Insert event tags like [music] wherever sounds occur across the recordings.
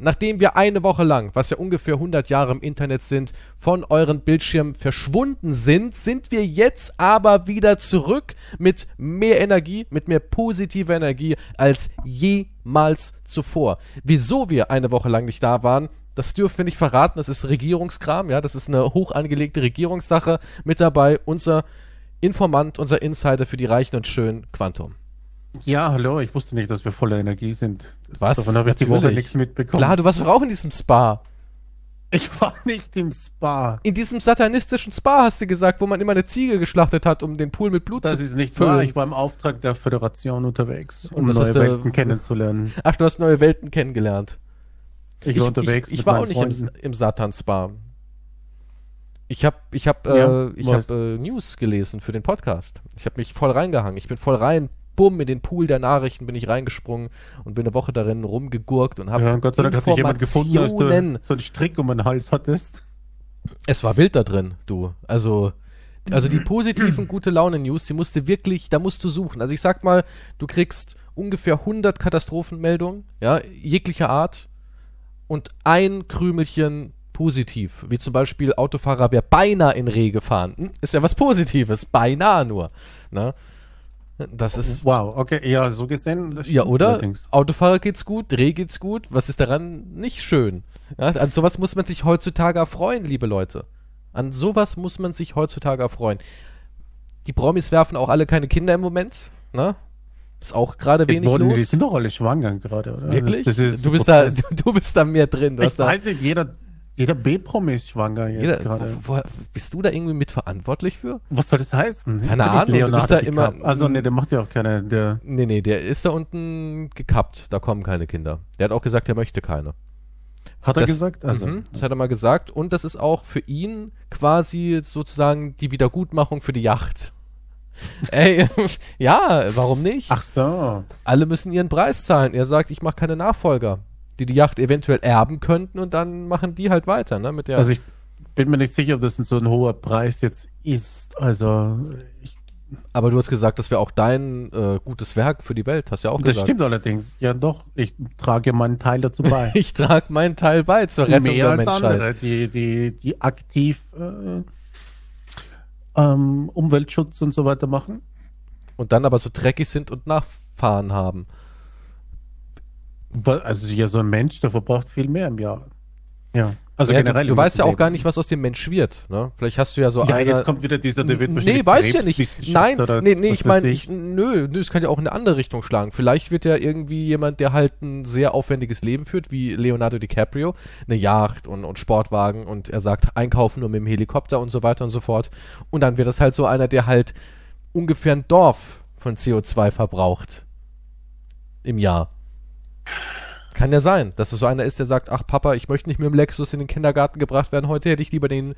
nachdem wir eine Woche lang, was ja ungefähr 100 Jahre im Internet sind, von euren Bildschirmen verschwunden sind, sind wir jetzt aber wieder zurück mit mehr Energie, mit mehr positiver Energie als jemals zuvor. Wieso wir eine Woche lang nicht da waren, das dürfen wir nicht verraten, das ist Regierungskram, ja, das ist eine hoch angelegte Regierungssache. Mit dabei unser Informant, unser Insider für die Reichen und Schönen, Quantum. Ja, hallo, ich wusste nicht, dass wir voller Energie sind. Was? Davon habe ich die Woche nichts mitbekommen. Klar, du warst doch auch in diesem Spa. Ich war nicht im Spa. In diesem satanistischen Spa hast du gesagt, wo man immer eine Ziege geschlachtet hat, um den Pool mit Blut das zu ist nicht füllen. wahr. Ich war im Auftrag der Föderation unterwegs, um neue Welten kennenzulernen. Ach, du hast neue Welten kennengelernt. Ich, war unterwegs Ich, ich mit war auch nicht im, Freunden. im Satan-Spa. Ich habe ich hab, Ja, äh, ich hab, äh, News gelesen für den Podcast. Ich habe mich voll reingehangen. Ich bin voll rein, bumm, in den Pool der Nachrichten bin ich reingesprungen und bin eine Woche darin rumgegurkt und habe Ja, Gott sei Dank hat dich jemand gefunden, Informationen. du so einen Strick um den Hals hattest. Es war wild da drin, du. Also, also die positiven gute Laune News, die musst du wirklich, da musst du suchen. Also ich sag mal, du kriegst ungefähr 100 Katastrophenmeldungen, ja, jeglicher Art und ein Krümelchen positiv, wie zum Beispiel Autofahrer wäre beinahe in Reh gefahren. Hm, Ist ja was Positives, beinahe nur. Ne? Das ist, Wow, okay, ja, so gesehen. ja, oder? allerdings. Autofahrer geht's gut, Dreh geht's gut. Was ist daran nicht schön? Ja, an sowas muss man sich heutzutage erfreuen, liebe Leute. An sowas muss man sich heutzutage erfreuen. Die Promis werfen auch alle keine Kinder im Moment, ne? Ist auch gerade wenig Wurden- Die los. sind doch alle schwanger gerade, oder? Wirklich? Das, das du bist da, du, [laughs] du bist da mehr drin. Ich hast da, weiß nicht, jeder, jeder B-Promi ist schwanger jetzt jeder, gerade. wo, wo, bist du da irgendwie mitverantwulich für? Was soll das heißen? Keine Ahnung, du Leonardo bist da immer- Also, nee, der macht ja auch keine, der, Nee, nee, der ist da unten gekappt. Da kommen keine Kinder. Der hat auch gesagt, er möchte keine. hat er Das- gesagt? Also, Mhm, das hat er mal gesagt. Und das ist auch für ihn quasi sozusagen die Wiedergutmachung für die Yacht. [laughs] Ey, [laughs] ja, warum nicht? ach so. Alle müssen ihren Preis zahlen. Er sagt, ich mache keine Nachfolger, die die Yacht eventuell erben könnten und dann machen die halt weiter, ne? Mit der. Also, ich bin mir nicht sicher, ob das so ein hoher Preis jetzt ist. Also, ich, aber du hast gesagt, das wäre auch dein äh, gutes Werk für die Welt. Hast ja auch das gesagt. stimmt allerdings. Ja, doch. Ich trage meinen Teil dazu bei. [laughs] Ich trage meinen Teil bei zur Rettung Mehr der als Menschheit. andere, die, die, die aktiv äh, ähm, Umweltschutz und so weiter machen. Und dann aber so dreckig sind und Nachfahren haben. Also ja, so ein Mensch, der verbraucht viel mehr im Jahr. Ja. Also ja, generell. du, du weißt ja auch gar nicht, was aus dem Mensch wird. Ne? Vielleicht hast du ja so Ja, einer, jetzt kommt wieder dieser, der wird Nee, wahrscheinlich weiß ich ja nicht. Nein, nee, nee, ich weiß meine, nö, nö, es kann ja auch in eine andere Richtung schlagen. Vielleicht wird ja irgendwie jemand, der halt ein sehr aufwendiges Leben führt, wie Leonardo DiCaprio, eine Yacht und, und Sportwagen und er sagt, einkaufen nur mit dem Helikopter und so weiter und so fort. Und dann wird das halt so einer, der halt ungefähr ein Dorf von CO2 verbraucht im Jahr. Kann ja sein, dass es so einer ist, der sagt, ach Papa, ich möchte nicht mit dem Lexus in den Kindergarten gebracht werden, heute hätte ich lieber den,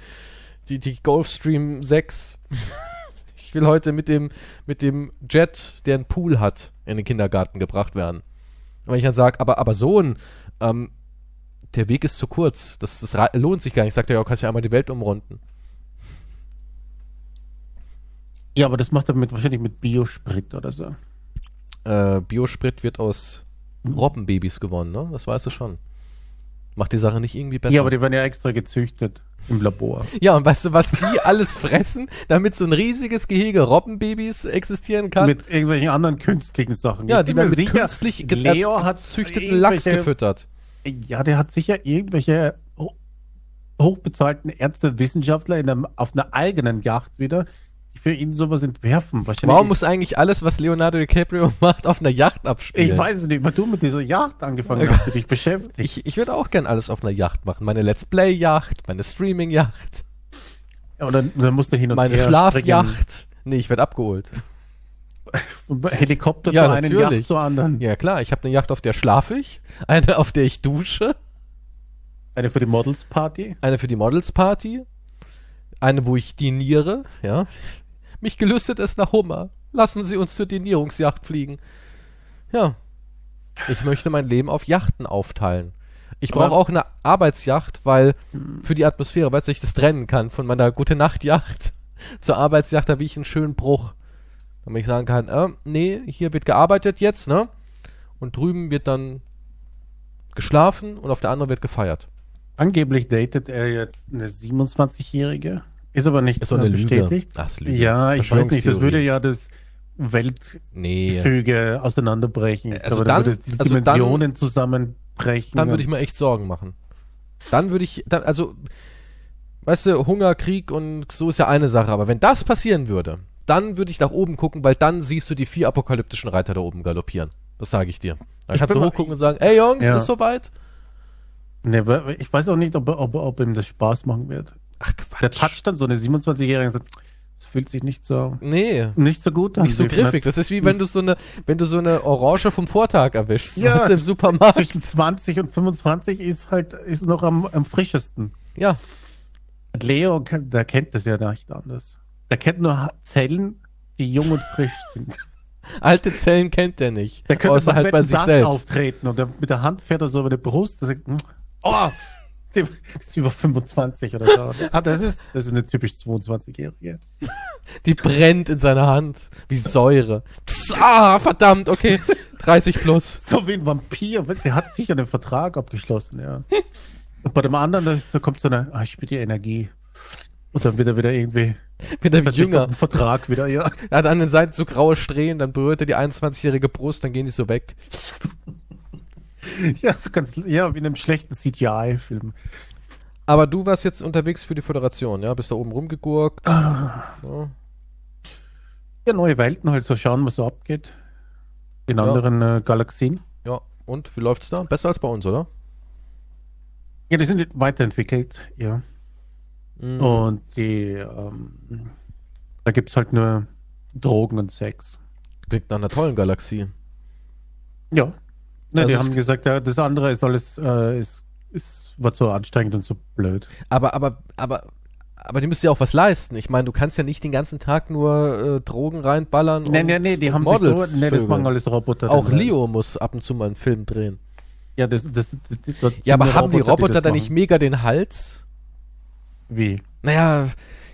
die, die Gulfstream 6. [laughs] ich will heute mit dem, mit dem Jet, der einen Pool hat, in den Kindergarten gebracht werden. Und wenn ich dann sage, aber, aber Sohn, ähm, der Weg ist zu kurz, das, das lohnt sich gar nicht, sagt er, ja, kannst ja einmal die Welt umrunden. Ja, aber das macht er mit, wahrscheinlich mit Biosprit oder so. Äh, Biosprit wird aus Robbenbabys gewonnen, ne? Das weißt du schon. Macht die Sache nicht irgendwie besser. Ja, aber die werden ja extra gezüchtet im Labor. Ja, und weißt du, was die [laughs] alles fressen, damit so ein riesiges Gehege Robbenbabys existieren kann? Mit irgendwelchen anderen künstlichen Sachen. ja, Ich die werden mit sicher, künstlich ge- Leo äh, hat gezüchteten Lachs gefüttert. Ja, der hat sicher irgendwelche ho- hochbezahlten Ärzte, Wissenschaftler in einem, auf einer eigenen Yacht wieder, für ihn sowas entwerfen. Warum muss eigentlich alles, was Leonardo DiCaprio [laughs] macht, auf einer Yacht abspielen? ich weiß es nicht, weil du mit dieser Yacht angefangen hast, die dich beschäftigt. Ich, ich würde auch gern alles auf einer Yacht machen. Meine Let's Play-Yacht, meine Streaming-Yacht, Und dann, dann musst du hin und meine her Schlafjacht. Nee, ich werde abgeholt. Helikopter Ja, zu einem, natürlich. Yacht zur anderen. Ja, klar, ich habe eine Yacht, auf der schlafe ich, eine, auf der ich dusche, Eine für die Models Party. eine für die Models-Party, eine, wo ich diniere, ja. Mich gelüstet es nach Hummer. Lassen Sie uns zur Dinierungsjacht fliegen. Ja. Ich möchte mein Leben auf Yachten aufteilen. Ich brauche auch eine Arbeitsjacht, weil für die Atmosphäre, weil ich das trennen kann von meiner gute Nacht Yacht [laughs] zur Arbeitsjacht, da habe ich einen schönen Bruch. Damit ich sagen kann, äh, nee, hier wird gearbeitet jetzt, ne? Und drüben wird dann geschlafen und auf der anderen wird gefeiert. Angeblich datet er jetzt eine 27-Jährige. Ist aber nicht Ist bestätigt. Ach. Ja, ich weiß nicht, das würde ja das Weltgefüge Nee. auseinanderbrechen. Ich Also glaube, da dann- würde die also dann- Dimensionen zusammenbrechen. Dann würde ich mir echt Sorgen machen. Dann würde ich, dann, also, weißt du, Hunger, Krieg und so ist ja eine Sache, aber wenn das passieren würde, dann würde ich nach oben gucken, weil dann siehst du die vier apokalyptischen Reiter da oben galoppieren. Das sage ich dir. Dann Ich kannst du hochgucken und sagen, ey Jungs, Ja. ist soweit? Nee, aber ich weiß auch nicht, ob, ob, ob ihm das Spaß machen wird. Ach Der Quatsch. toucht dann so eine 27-Jährige und sagt, es fühlt sich nicht so, Nee. nicht so gut an. Nicht so griffig. Das ist wie wenn du so eine, wenn du so eine Orange vom Vortag erwischst. Ja, weißt im Supermarkt. Zwischen 20 und 25 ist halt, ist noch am, am frischesten. Ja. Leo, kennt- der kennt das ja nicht anders. Der kennt nur Zellen, die jung und frisch sind. [laughs] Alte Zellen kennt der nicht. Der könnte außer halt bei sich das selbst. auftreten und der, mit der Hand fährt er so über die Brust und sagt, hm, oh, der [laughs] ist über 25 oder so. Ah, das ist, das ist eine typisch 22-Jährige. Die brennt in seiner Hand. Wie Säure. Pss, ah, verdammt, okay. 30 plus. [laughs] So wie ein Vampir, der hat sicher einen Vertrag abgeschlossen, ja. Und bei dem anderen, da, kommt so eine, ah, ich spüre die Energie. Und dann wird er wieder irgendwie Wieder wie plötzlich jünger. Vertrag wieder, ja. Er hat an den Seiten so graue Strähnen, dann berührt er die 21-jährige Brust, dann gehen die so weg. Ja, so ganz, ja, wie in einem schlechten CGI-Film. Aber du warst jetzt unterwegs für die Föderation, ja? Bist da oben rumgegurkt. Ah. Ja. Ja, neue Welten halt so schauen, was so abgeht. In Ja. anderen äh, Galaxien. ja. Und wie läuft's da? Besser als bei uns, oder? Ja, die sind weiterentwickelt, ja. Mhm. Und die, ähm, da gibt's halt nur Drogen und Sex. Klingt nach einer tollen Galaxie. Ja. Ne, Also die haben gesagt, ja, das andere ist alles, äh, ist, ist, wird so anstrengend und so blöd. Aber, aber, aber, aber die müssen ja auch was leisten. Ich meine, du kannst ja nicht den ganzen Tag nur äh, Drogen reinballern. Nee, und nee, nee, die haben Models sich so, nee, das machen alles Roboter. Auch dann. Leo muss ab und zu mal einen Film drehen. Ja, das, das, das, das, das Ja, aber haben die Roboter das da nicht mega den Hals? Wie? Naja,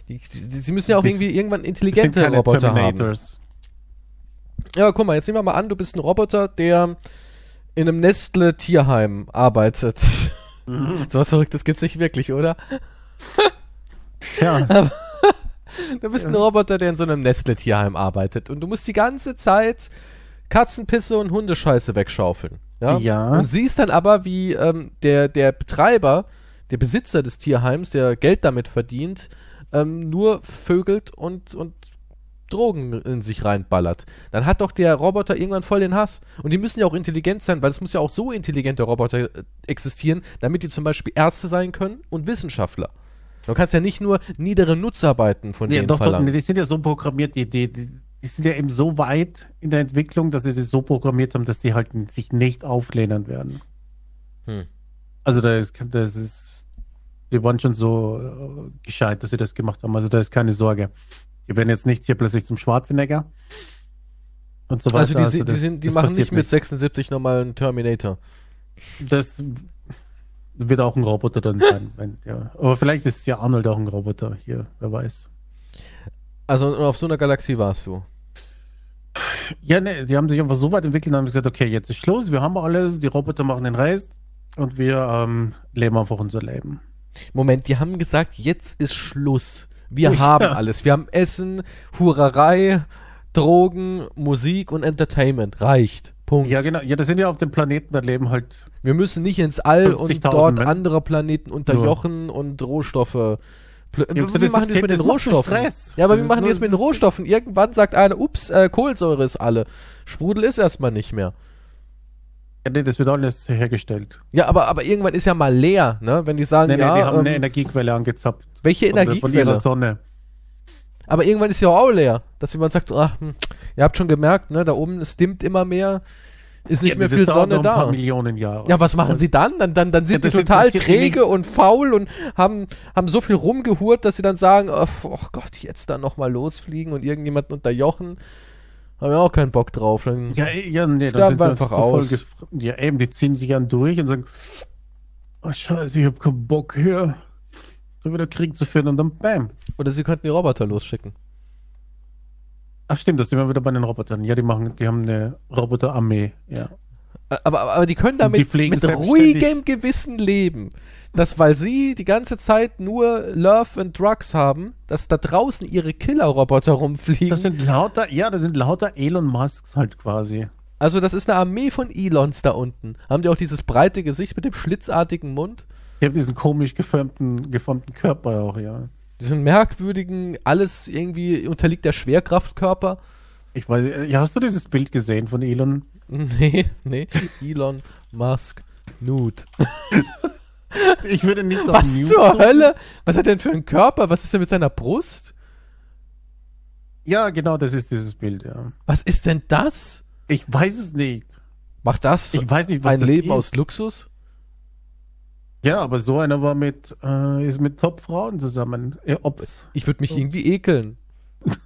die, die, sie müssen ja auch Die- irgendwie irgendwann Das intelligente Roboter haben. Ja, guck mal, jetzt nehmen wir mal an, du bist ein Roboter, der in einem Nestle-Tierheim arbeitet. Mhm. So was Verrücktes gibt's nicht wirklich, oder? [laughs] Ja, [laughs] Du bist ein Roboter, der in so einem Nestle-Tierheim arbeitet und du musst die ganze Zeit Katzenpisse und Hundescheiße wegschaufeln. Ja. Ja. Und siehst dann aber, wie ähm, der, der Betreiber, der Besitzer des Tierheims, der Geld damit verdient, ähm, nur vögelt und, und Drogen in sich reinballert. Dann hat doch der Roboter irgendwann voll den Hass. Und die müssen ja auch intelligent sein, weil es muss ja auch so intelligente Roboter äh, existieren, damit die zum Beispiel Ärzte sein können und Wissenschaftler. Du kannst ja nicht nur niedere Nutzarbeiten von ja denen doch, doch, verlangen. nee, die sind ja so programmiert, die, die, die, sind ja eben so weit in der Entwicklung, dass sie sich so programmiert haben, dass die halt sich nicht auflehnen werden. Hm. Also da ist, das ist, die waren schon so äh, gescheit, dass sie das gemacht haben. Also da ist keine Sorge. Die werden jetzt nicht hier plötzlich zum Schwarzenegger und so weiter. Also die, die, das- sind, die machen nicht mit 76 nochmal einen Terminator. Das wird auch ein Roboter dann sein. Wenn, ja. Aber vielleicht ist ja Arnold auch ein Roboter hier, wer weiß. Also auf so einer Galaxie warst du. Ja, ne, die haben sich einfach so weit entwickelt und haben gesagt, okay, jetzt ist Schluss, wir haben alles, die Roboter machen den Rest und wir ähm, leben einfach unser Leben. Moment, die haben gesagt, jetzt ist Schluss. Wir Ja. haben [laughs] alles. Wir haben Essen, Hurerei, Drogen, Musik und Entertainment. Reicht. Punkt. Ja, genau. Ja, das sind ja auf dem Planeten, da leben halt. Wir müssen nicht ins All und 50.000 dort Men- andere Planeten unterjochen und Rohstoffe. Pl Ja, wie das machen das mit den Rohstoffen? Ja, aber Das ist machen das mit den Rohstoffen? Irgendwann sagt einer, ups, äh, Kohlensäure ist alle. Sprudel ist erstmal nicht mehr. Ja, nee, das wird alles hergestellt. Ja, aber, aber irgendwann ist ja mal leer, ne? Wenn die sagen, Nee, nee, ja, die haben eine ähm, Energiequelle angezapft. Welche der- Von ihrer Energiequelle? Sonne. Aber irgendwann ist ja auch leer, dass jemand sagt, ach, hm, ihr habt schon gemerkt, ne, da oben es dimmt immer mehr, ist nicht Ja, mehr viel Sonne da. Millionen Jahre. Ja, was machen Und- sie dann? Dann, dann, dann sind Ja, die total träge und faul und haben, haben so viel rumgehurt, dass sie dann sagen, oh, oh Gott, jetzt dann nochmal losfliegen und irgendjemanden unterjochen. Haben wir auch keinen Bock drauf. Dann, Ja, ja, nee, Sterben wir sie einfach aus. Ja, eben, die ziehen sich dann durch und sagen, oh scheiße, ich hab keinen Bock hier so wieder Krieg zu führen und dann bam. Oder sie könnten die Roboter losschicken. Ach stimmt, das sind wir wieder bei den Robotern. Ja, die machen, die haben eine Roboterarmee, ja. Aber, aber, aber die können damit Die mit ruhigem Gewissen leben. Dass, weil sie die ganze Zeit nur Love and Drugs haben, dass da draußen ihre Killerroboter rumfliegen. Das sind lauter, ja, das sind lauter Elon Musks halt quasi. also, das ist eine Armee von Elons da unten. Haben die auch dieses breite Gesicht mit dem schlitzartigen Mund? Die haben diesen komisch geformten, geformten Körper auch, ja. Diesen merkwürdigen, alles irgendwie unterliegt der Schwerkraftkörper. Ich weiß, hast du dieses Bild gesehen von Elon? [laughs] Nee, nee. Elon Musk Nude. [laughs] Ich würde nicht auf Was Mute zur drücken. Hölle? Was hat er denn für einen Körper? Was ist denn mit seiner Brust? Ja, genau, das ist dieses Bild, ja. Was ist denn das? Ich weiß es nicht. Macht das Ich weiß nicht, was ein das Leben ist. aus Luxus? Ja, aber so einer war mit, äh, ist mit Top-Frauen zusammen. Ob es. Ich würde mich irgendwie ekeln. [laughs]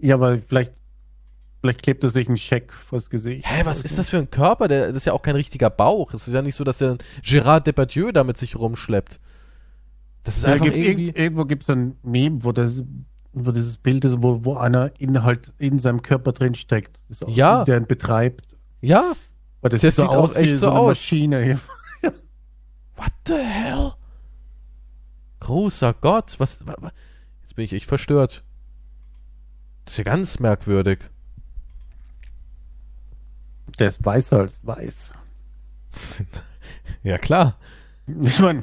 Ja, aber vielleicht, vielleicht klebt er sich einen Scheck vors Gesicht. Hä, was ist das für ein Körper? Der, das ist ja auch kein richtiger Bauch. Es ist ja nicht so, dass der Gérard Depardieu da mit sich rumschleppt. Das ist Ja, einfach gibt's irgendwie. irgend, irgendwo gibt es ein Meme, wo, das, wo dieses Bild ist, wo, wo einer in, halt in seinem Körper drin steckt. Ja. Der ihn betreibt. Ja, Weil das, Das sieht auch echt wie so eine aus. Maschine. What the hell? Großer Gott, was, wa- wa- Jetzt bin ich echt verstört. Das ist ja ganz merkwürdig. Der ist weißer als weiß. [laughs] Ja, klar. Ich meine,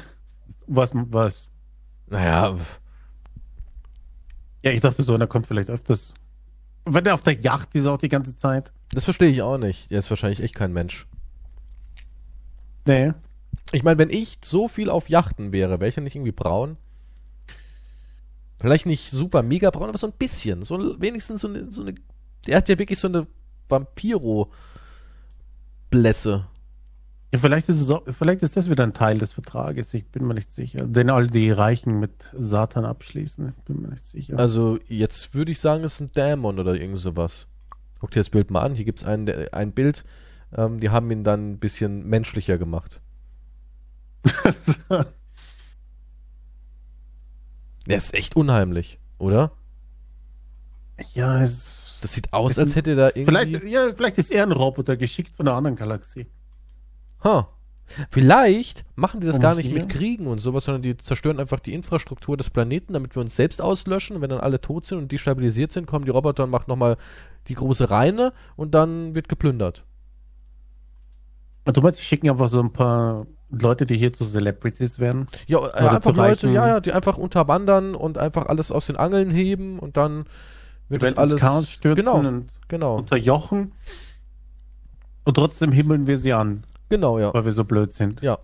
was, was? Naja, Ja, ich dachte so, der kommt vielleicht öfters. Wenn er auf der Yacht ist auch die ganze Zeit. das verstehe ich auch nicht. Der ist wahrscheinlich echt kein Mensch. Nee. Ich meine, wenn ich so viel auf Yachten wäre, wäre ich ja nicht irgendwie braun? Vielleicht nicht super mega braun, aber so ein bisschen. So wenigstens so eine, so eine. Der hat ja wirklich so eine Vampiro-Blässe. Ja, vielleicht ist es auch, vielleicht ist das wieder ein Teil des Vertrages. Ich bin mir nicht sicher. Den all die Reichen mit Satan abschließen. Ich bin mir nicht sicher. Also, jetzt würde ich sagen, es ist ein Dämon oder irgend sowas. Guck dir das Bild mal an. Hier gibt es ein, ein Bild. Ähm, die haben ihn dann ein bisschen menschlicher gemacht. [laughs] Der ist echt unheimlich, oder? ja, es, Das sieht aus, als hätte da irgendwie. vielleicht, ja, vielleicht ist er ein Roboter geschickt von einer anderen Galaxie. Ha. Vielleicht machen die das Und gar nicht hier? mit Kriegen und sowas, sondern die zerstören einfach die Infrastruktur des Planeten, damit wir uns selbst auslöschen. Und wenn dann alle tot sind und destabilisiert sind, kommen die Roboter und machen nochmal die große Reine und dann wird geplündert. Und du meinst, die schicken einfach so ein paar Leute, die hier zu Celebrities werden? Ja, äh, einfach Leute, ja, ja, die einfach unterwandern und einfach alles aus den Angeln heben und dann wird das alles. Chaos stürzen genau, und genau, unterjochen. Und trotzdem himmeln wir sie an, genau, ja. weil wir so blöd sind. Ja.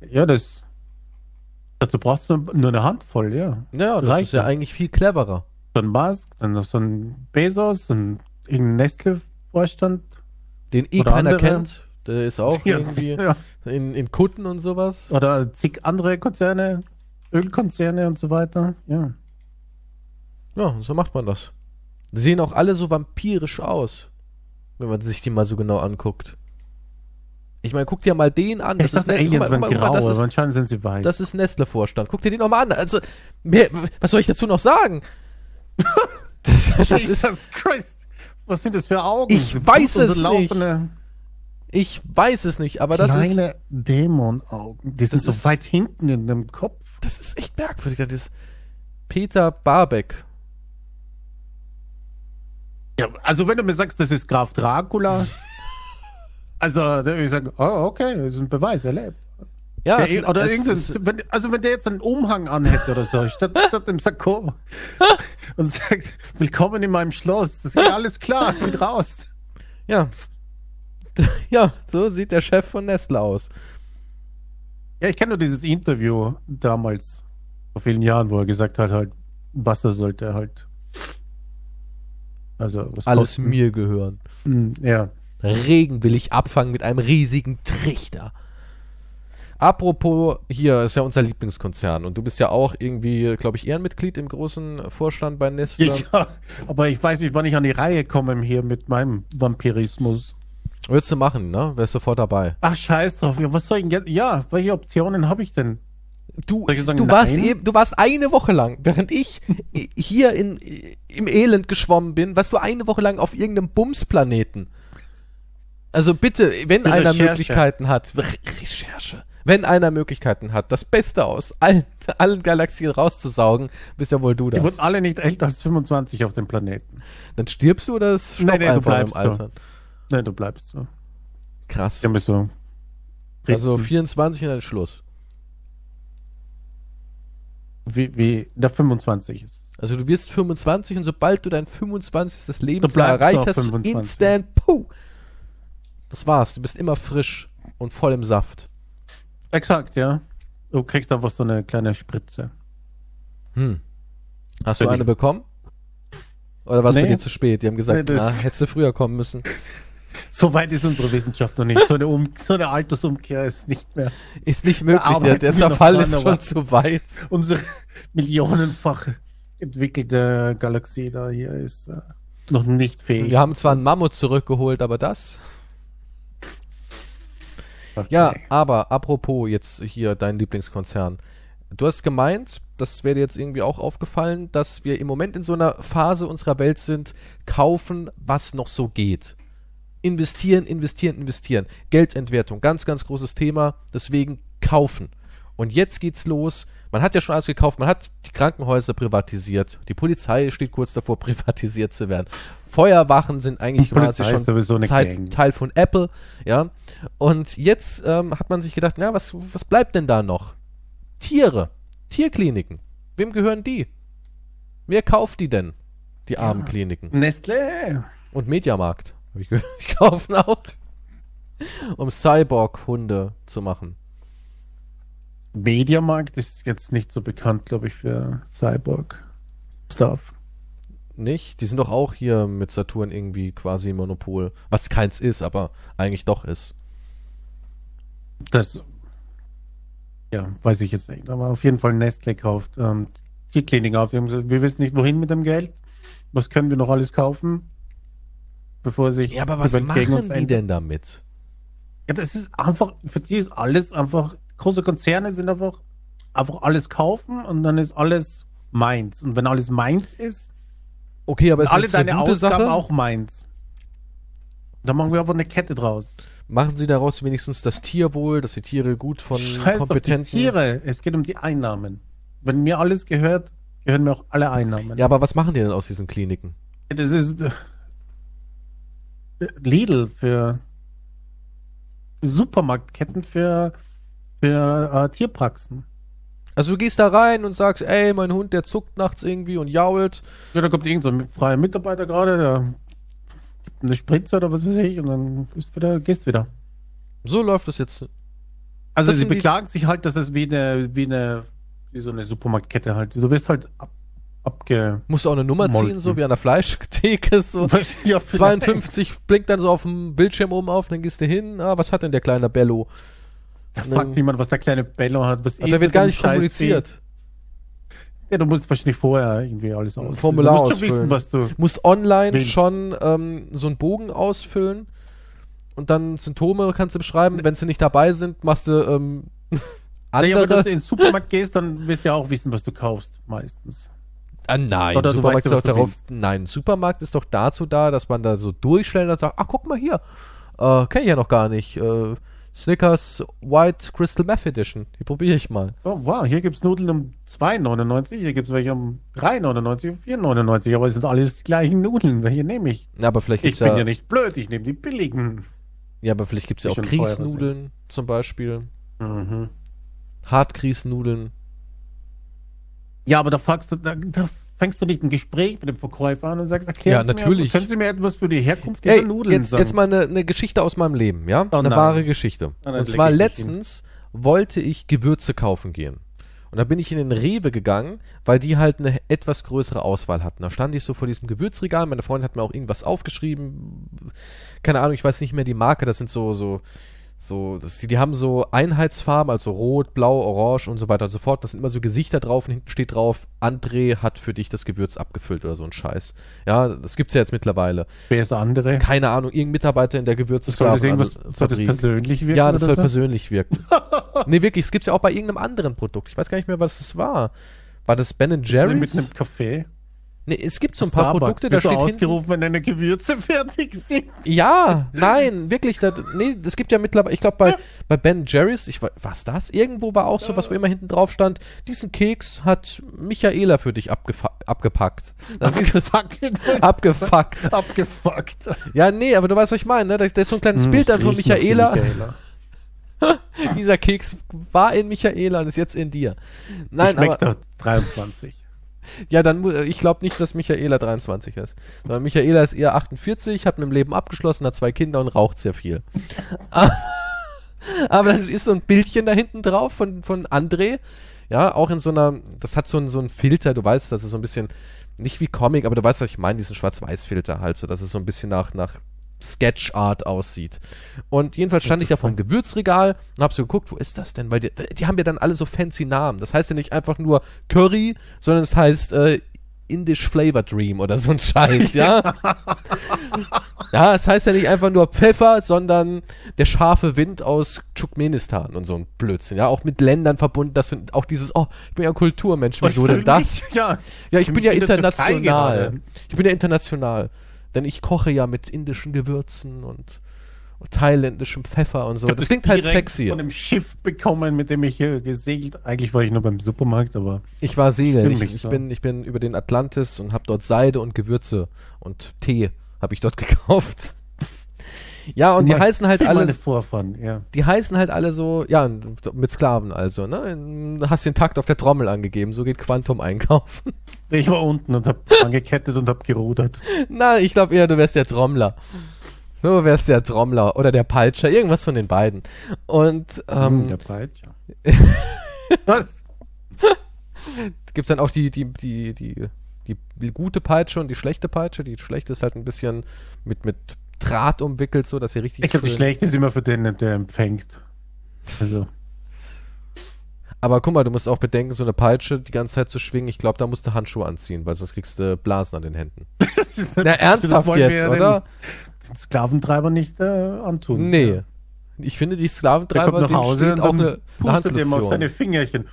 Ja, das. Dazu brauchst du nur eine Handvoll, ja. Ja, das Reicht ist ja eigentlich viel cleverer. So ein Musk, dann noch so ein Bezos, ein irgendein Nestle-Vorstand. Den eh keiner andere. kennt. Der ist auch [laughs] irgendwie ja. in, in Kutten und sowas. Oder zig andere Konzerne, Ölkonzerne und so weiter. Ja. Ja, so macht man das. Die sehen auch alle so vampirisch aus, wenn man sich die mal so genau anguckt. Ich meine, guck dir mal den an. Ich dachte, Ne- Aliens guck mal, wären guck mal, guck grau, mal, das ist, anscheinend sind sie weiß. das ist Nestle-Vorstand. Guck dir den nochmal an. Also, mehr, was soll ich dazu noch sagen? das, [laughs] das ist, Jesus Christ. Was sind das für Augen? Ich weiß Blut- es laufende ich weiß es nicht, aber das ist, Kleine Dämonaugen. Die sind so ist- weit hinten in dem Kopf. das ist echt merkwürdig. Das ist Peter Barbeck. Ja, also wenn du mir sagst, das ist Graf Dracula, [laughs] also dann würde ich sagen, oh, okay, das ist ein Beweis, er lebt. Ja, Ja, es- oder es- irgendein, es- wenn, also wenn der jetzt einen Umhang anhätte oder so, statt, statt dem Sakko [laughs] und sagt, willkommen in meinem Schloss, das ist alles klar, geht raus. ja. [laughs] Ja, so sieht der Chef von Nestle aus. Ja, ich kenne nur dieses Interview damals, vor vielen Jahren, wo er gesagt hat, halt, Wasser sollte halt, also was Alles kosten. mir gehören. Hm, Ja. Regen will ich abfangen mit einem riesigen Trichter. Apropos, hier ist ja unser Lieblingskonzern und du bist ja auch irgendwie, glaube ich, Ehrenmitglied im großen Vorstand bei Nestle. ja. Aber ich weiß nicht, wann ich an die Reihe komme hier mit meinem Vampirismus. Würdest du machen, ne? Wärst sofort dabei. Ach, scheiß drauf. Ja, was soll ich denn jetzt? Ja, welche Optionen habe ich denn? Du, sagen, du, warst nein? eben, du warst eine Woche lang, während ich hier in, im Elend geschwommen bin, warst du eine Woche lang auf irgendeinem Bumsplaneten. Also bitte, wenn Für einer Recherche. Möglichkeiten hat, Re Recherche, wenn einer Möglichkeiten hat, das Beste aus allen, allen Galaxien rauszusaugen, bist ja wohl du Die das. wurden alle nicht älter als 25 auf dem Planeten. Dann stirbst du oder es stoppt Nee, nee, du einfach im bleibst so. Nein, du bleibst so. Krass. Die haben mich so. Also Ritzen. 24 und dann Schluss. wie, wie der 25 ist. Also du wirst 25 und sobald du dein 25. Du Lebensjahr erreicht hast, 25. instant, puh. Das war's. Du bist immer frisch und voll im Saft. Exakt, ja. Du kriegst einfach so eine kleine Spritze. Hm. Hast Bin du eine ich- bekommen? Oder war es bei Nee. dir zu spät? Die haben gesagt, Nee, na, hättest du früher kommen müssen. So weit ist unsere Wissenschaft noch nicht. So eine, um so eine Altersumkehr ist nicht mehr. Ist nicht möglich. Der, der Zerfall ist schon zu weit. Unsere millionenfach entwickelte Galaxie da hier ist äh, noch nicht fähig. Wir haben zwar einen Mammut zurückgeholt, aber das. Okay. Ja, aber apropos jetzt hier dein Lieblingskonzern. Du hast gemeint, das wäre dir jetzt irgendwie auch aufgefallen, dass wir im Moment in so einer Phase unserer Welt sind, kaufen, was noch so geht. Investieren, investieren, investieren. Geldentwertung, ganz, ganz großes Thema. Deswegen kaufen. Und jetzt geht's los. Man hat ja schon alles gekauft. Man hat die Krankenhäuser privatisiert. Die Polizei steht kurz davor, [laughs] privatisiert zu werden. Feuerwachen sind eigentlich quasi schon Zeit. Teil von Apple. Ja. Und jetzt ähm, hat man sich gedacht, na, was, was bleibt denn da noch? Tiere. Tierkliniken. Wem gehören die? Wer kauft die denn? Die armen Kliniken. Nestlé. Und Mediamarkt. Hab ich gehört. [laughs] Die kaufen auch. Um Cyborg-Hunde zu machen. Mediamarkt ist jetzt nicht so bekannt, glaube ich, für Cyborg-Stuff. Nicht? Die sind doch auch hier mit Saturn irgendwie quasi Monopol. Was keins ist, aber eigentlich doch ist. Das, ja, weiß ich jetzt nicht. Aber auf jeden Fall Nestlé kauft ähm, Tierkliniken auf. Wir wissen nicht, wohin mit dem Geld. Was können wir noch alles kaufen? Bevor sich Ja, aber was gegen uns machen die denn damit? Ja, das ist einfach, für die ist alles einfach, große Konzerne sind einfach, einfach alles kaufen und dann ist alles meins. Und wenn alles meins ist, Okay, aber ist alle das eine deine gute Ausgaben Sache? auch meins. Dann machen wir einfach eine Kette draus. Machen sie daraus wenigstens das Tierwohl, dass die Tiere gut von Scheiß auf die kompetenten... Tiere, es geht um die Einnahmen. Wenn mir alles gehört, gehören mir auch alle Einnahmen. Ja, aber was machen die denn aus diesen Kliniken? Das ist Lidl für Supermarktketten für, für äh, Tierpraxen. Also du gehst da rein und sagst, ey, mein Hund, der zuckt nachts irgendwie und jault. Ja, da kommt irgend so ein freier Mitarbeiter gerade, der gibt eine Spritze oder was weiß ich und dann gehst wieder, gehst wieder. So läuft das jetzt. Also Das sie beklagen sich halt, dass es wie eine, wie eine, wie so eine Supermarktkette halt. Du wirst halt ab, abge... Musst du auch eine Nummer ziehen, Molken. so wie an der Fleischtheke. So. [laughs] ja, vielleicht. 52 blinkt dann so auf dem Bildschirm oben auf, dann gehst du hin. Ah, was hat denn der kleine Bello? Da fragt niemand, was der kleine Bello hat. Was ich der wird gar nicht Scheiß kommuniziert. Ja, du musst wahrscheinlich vorher irgendwie alles ausfüllen. Formular du musst schon ausfüllen. wissen, was du... Musst online Willst. schon ähm, so einen Bogen ausfüllen und dann Symptome kannst du beschreiben. Wenn sie nicht dabei sind, machst du ähm, [laughs] Naja, aber wenn andere. du in den Supermarkt gehst, dann wirst du ja auch wissen, was du kaufst, meistens. Ah, nein, Oder Supermarkt weißt ja, ist doch darauf. Nein, Supermarkt ist doch dazu da, dass man da so durchstellt und sagt, ach guck mal hier, äh, kenn ich ja noch gar nicht. Äh, Snickers White Crystal Meth Edition. Die probiere ich mal. Oh, wow, hier gibt's Nudeln um 2,99, hier gibt's welche um 3,99 und 4,99, aber es sind alles die gleichen Nudeln. Welche nehme ich? Ja, aber vielleicht Ich gibt's bin ja, ja nicht blöd, ich nehme die billigen. ja, aber vielleicht gibt's ja auch Grießnudeln zum Beispiel. Mhm. Hartgrießnudeln. Ja, aber da fragst du, da, da fängst du nicht ein Gespräch mit dem Verkäufer an und sagst, erklären Ja, Sie natürlich. mir, können Sie mir etwas für die Herkunft dieser Ey, Nudeln jetzt, sagen? jetzt mal eine, eine Geschichte aus meinem Leben, ja? Oh eine nein. wahre Geschichte. dann Und leg zwar letztens wollte ich Gewürze kaufen gehen. Und da bin ich in den Rewe gegangen, weil die halt eine etwas größere Auswahl hatten. Da stand ich so vor diesem Gewürzregal. Meine Freundin hat mir auch irgendwas aufgeschrieben. Keine Ahnung, ich weiß nicht mehr die Marke. Das sind so, so, so, das, die, die haben so Einheitsfarben, also rot, blau, orange und so weiter und so fort. Das sind immer so Gesichter drauf und hinten steht drauf, André hat für dich das Gewürz abgefüllt oder so ein Scheiß. Ja, das gibt's ja jetzt mittlerweile. Wer ist der andere? Keine Ahnung, irgendein Mitarbeiter in der Soll das, irgendwas, soll das persönlich wirken? Ja, das soll persönlich wirken. [laughs] nee, wirklich, es gibt's ja auch bei irgendeinem anderen Produkt. Ich weiß gar nicht mehr, was es war. War das Ben so? Mit Jerry's? einem Kaffee? Nee, es gibt so ein paar Starbucks. Produkte, da Bist du steht hinten, ausgerufen, wenn deine Gewürze [laughs] fertig sind. Ja, nein, wirklich. Das, nee, es gibt ja mittlerweile, ich glaube bei, bei Ben Jerry's, ich, wa- was das? Irgendwo war auch so was, wo immer hinten drauf stand, diesen Keks hat Michaela für dich abgepackt. [laughs] Das ist Abgefackelt. [laughs] abgefuckt. Abgefuckt. Ja, nee, aber du weißt, was ich meine, ne? Da, da ist so ein kleines Bild dann von Michaela. Michaela. Dieser Keks war in Michaela und ist jetzt in dir. Nein, Schmeckt aber, doch 23. ja, dann, ich glaube nicht, dass Michaela 23 ist. Sondern Michaela ist eher 48, hat mit dem Leben abgeschlossen, hat zwei Kinder und raucht sehr viel. [laughs] Aber dann ist so ein Bildchen da hinten drauf von, von André. Ja, auch in so einer, das hat so einen, so einen Filter, du weißt, das ist so ein bisschen, nicht wie Comic, aber du weißt, was ich meine, diesen Schwarz-Weiß-Filter halt, so dass es so ein bisschen nach, nach Sketch-Art aussieht. Und jedenfalls stand ich da vom Gewürzregal und hab so geguckt, wo ist das denn? Weil die, die haben ja dann alle so fancy Namen. Das heißt ja nicht einfach nur Curry, sondern es heißt äh, Indisch Flavor Dream oder so ein Scheiß, ja? [laughs] ja, es heißt ja nicht einfach nur Pfeffer, sondern der scharfe Wind aus Turkmenistan und so ein Blödsinn, ja? Auch mit Ländern verbunden, das sind auch dieses, oh, ich bin ja ein Kulturmensch, wieso Ich denn das? mich- Ja, Ja, ich fühl bin ja international. Ich bin ja international. Denn ich koche ja mit indischen Gewürzen und thailändischem Pfeffer und so. Das klingt halt sexy. Von dem Schiff bekommen, mit dem ich hier gesegelt. Eigentlich war ich nur beim Supermarkt, aber Ich war segeln. Ich, ich, so. bin, ich bin über den Atlantis und habe dort Seide und Gewürze und Tee habe ich dort [laughs] gekauft. Ja, und die Meine- heißen halt alle, [laughs] meine Vorfahren, ja. die heißen halt alle so, ja, mit Sklaven also, ne? Hast den Takt auf der Trommel angegeben, so geht Quantum einkaufen. [laughs] Ich war unten und hab [laughs] angekettet und hab gerudert. Na, ich glaube eher, du wärst der Trommler. Du wärst der Trommler oder der Peitscher, irgendwas von den beiden. Und Hm, ähm, der Peitscher. Was? gibt's dann auch die, die, die, die, die, die gute Peitsche und die schlechte Peitsche. Die schlechte ist halt ein bisschen mit, mit Draht umwickelt, so dass sie richtig. Ich glaube, die schön- schlechte ist immer für den, der empfängt. Also, Aber guck mal, du musst auch bedenken, so eine Peitsche die ganze Zeit zu schwingen. Ich glaube, da musst du Handschuhe anziehen, weil sonst kriegst du Blasen an den Händen. [laughs] das Na, das ernsthaft jetzt, oder? Den, den Sklaventreiber nicht äh, antun. Nee. Ja. Ich finde, die Der Sklaventreiber, kommt nach Hause und auch eine, eine pustet dem auf Handlotion. seine Fingerchen.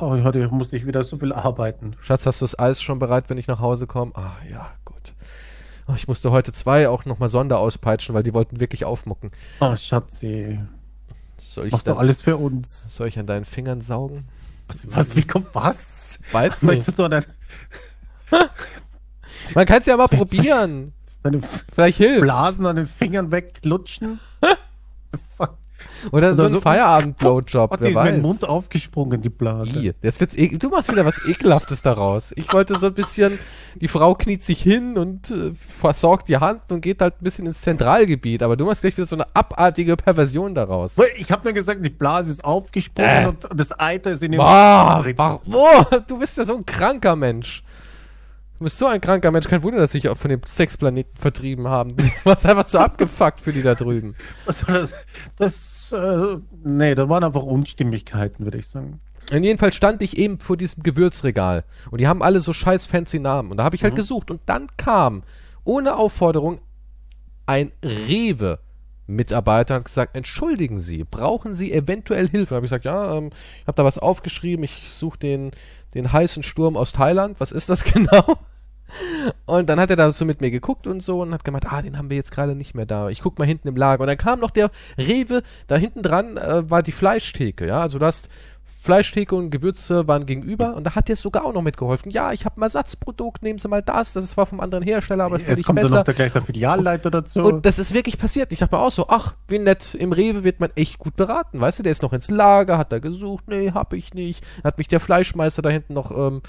Oh, heute musste ich wieder so viel arbeiten. Schatz, hast du das Eis schon bereit, wenn ich nach Hause komme? Ah, ja. Oh, ich musste heute zwei auch nochmal Sonder auspeitschen, weil die wollten wirklich aufmucken. Oh, Schatzi. Soll ich, Machst dann, alles für uns. soll ich an deinen Fingern saugen? Was, was wie kommt was? Weiß [laughs] nicht. Möchtest du deine, [laughs] Man kann es ja mal Soll probieren. Vielleicht hilft. Blasen an den Fingern weglutschen? [laughs] Fuck. Oder so Oder ein so- Feierabend-Blowjob, Hat wer die weiß. den Mund aufgesprungen, die Blase. Wie? Jetzt wird's ekel- du machst wieder was Ekelhaftes daraus. Ich wollte so ein bisschen, die Frau kniet sich hin und äh, versorgt die Hand und geht halt ein bisschen ins Zentralgebiet, aber du machst gleich wieder so eine abartige Perversion daraus. Ich habe nur gesagt, die Blase ist aufgesprungen Äh. und das Eiter ist in den Boah, boah, du bist ja so ein kranker Mensch. Du bist so ein kranker Mensch. Kein Wunder, dass sich auch von dem Sexplaneten vertrieben haben. [laughs] Du warst einfach zu abgefuckt für die da drüben. Was war das? Das, äh, nee, da waren einfach Unstimmigkeiten, würde ich sagen. Und jedenfalls stand ich eben vor diesem Gewürzregal. Und die haben alle so scheiß fancy Namen. Und da habe ich halt gesucht. Und dann kam, ohne Aufforderung, ein Rewe. Mitarbeiter hat gesagt, entschuldigen Sie, brauchen Sie eventuell Hilfe? Da habe ich gesagt, ja, ähm, ich habe da was aufgeschrieben, ich suche den, den heißen Sturm aus Thailand. Was ist das [laughs] genau? Und dann hat er da so mit mir geguckt und so und hat gemeint, ah, den haben wir jetzt gerade nicht mehr da. Ich guck mal hinten im Lager. Und dann kam noch der Rewe, da hinten dran äh, war die Fleischtheke, ja. Also du hast Fleischtheke und Gewürze waren gegenüber und da hat der sogar auch noch mitgeholfen. Ja, ich habe ein Ersatzprodukt, nehmen Sie mal das. Das ist zwar vom anderen Hersteller, aber für Jetzt dich kommt besser. noch der, gleich der Filialleiter dazu. Und das ist wirklich passiert. Ich dachte mir auch so, ach, wie nett, im Rewe wird man echt gut beraten. Weißt du, der ist noch ins Lager, hat da gesucht, nee, hab ich nicht. Hat mich der Fleischmeister da hinten noch ähm,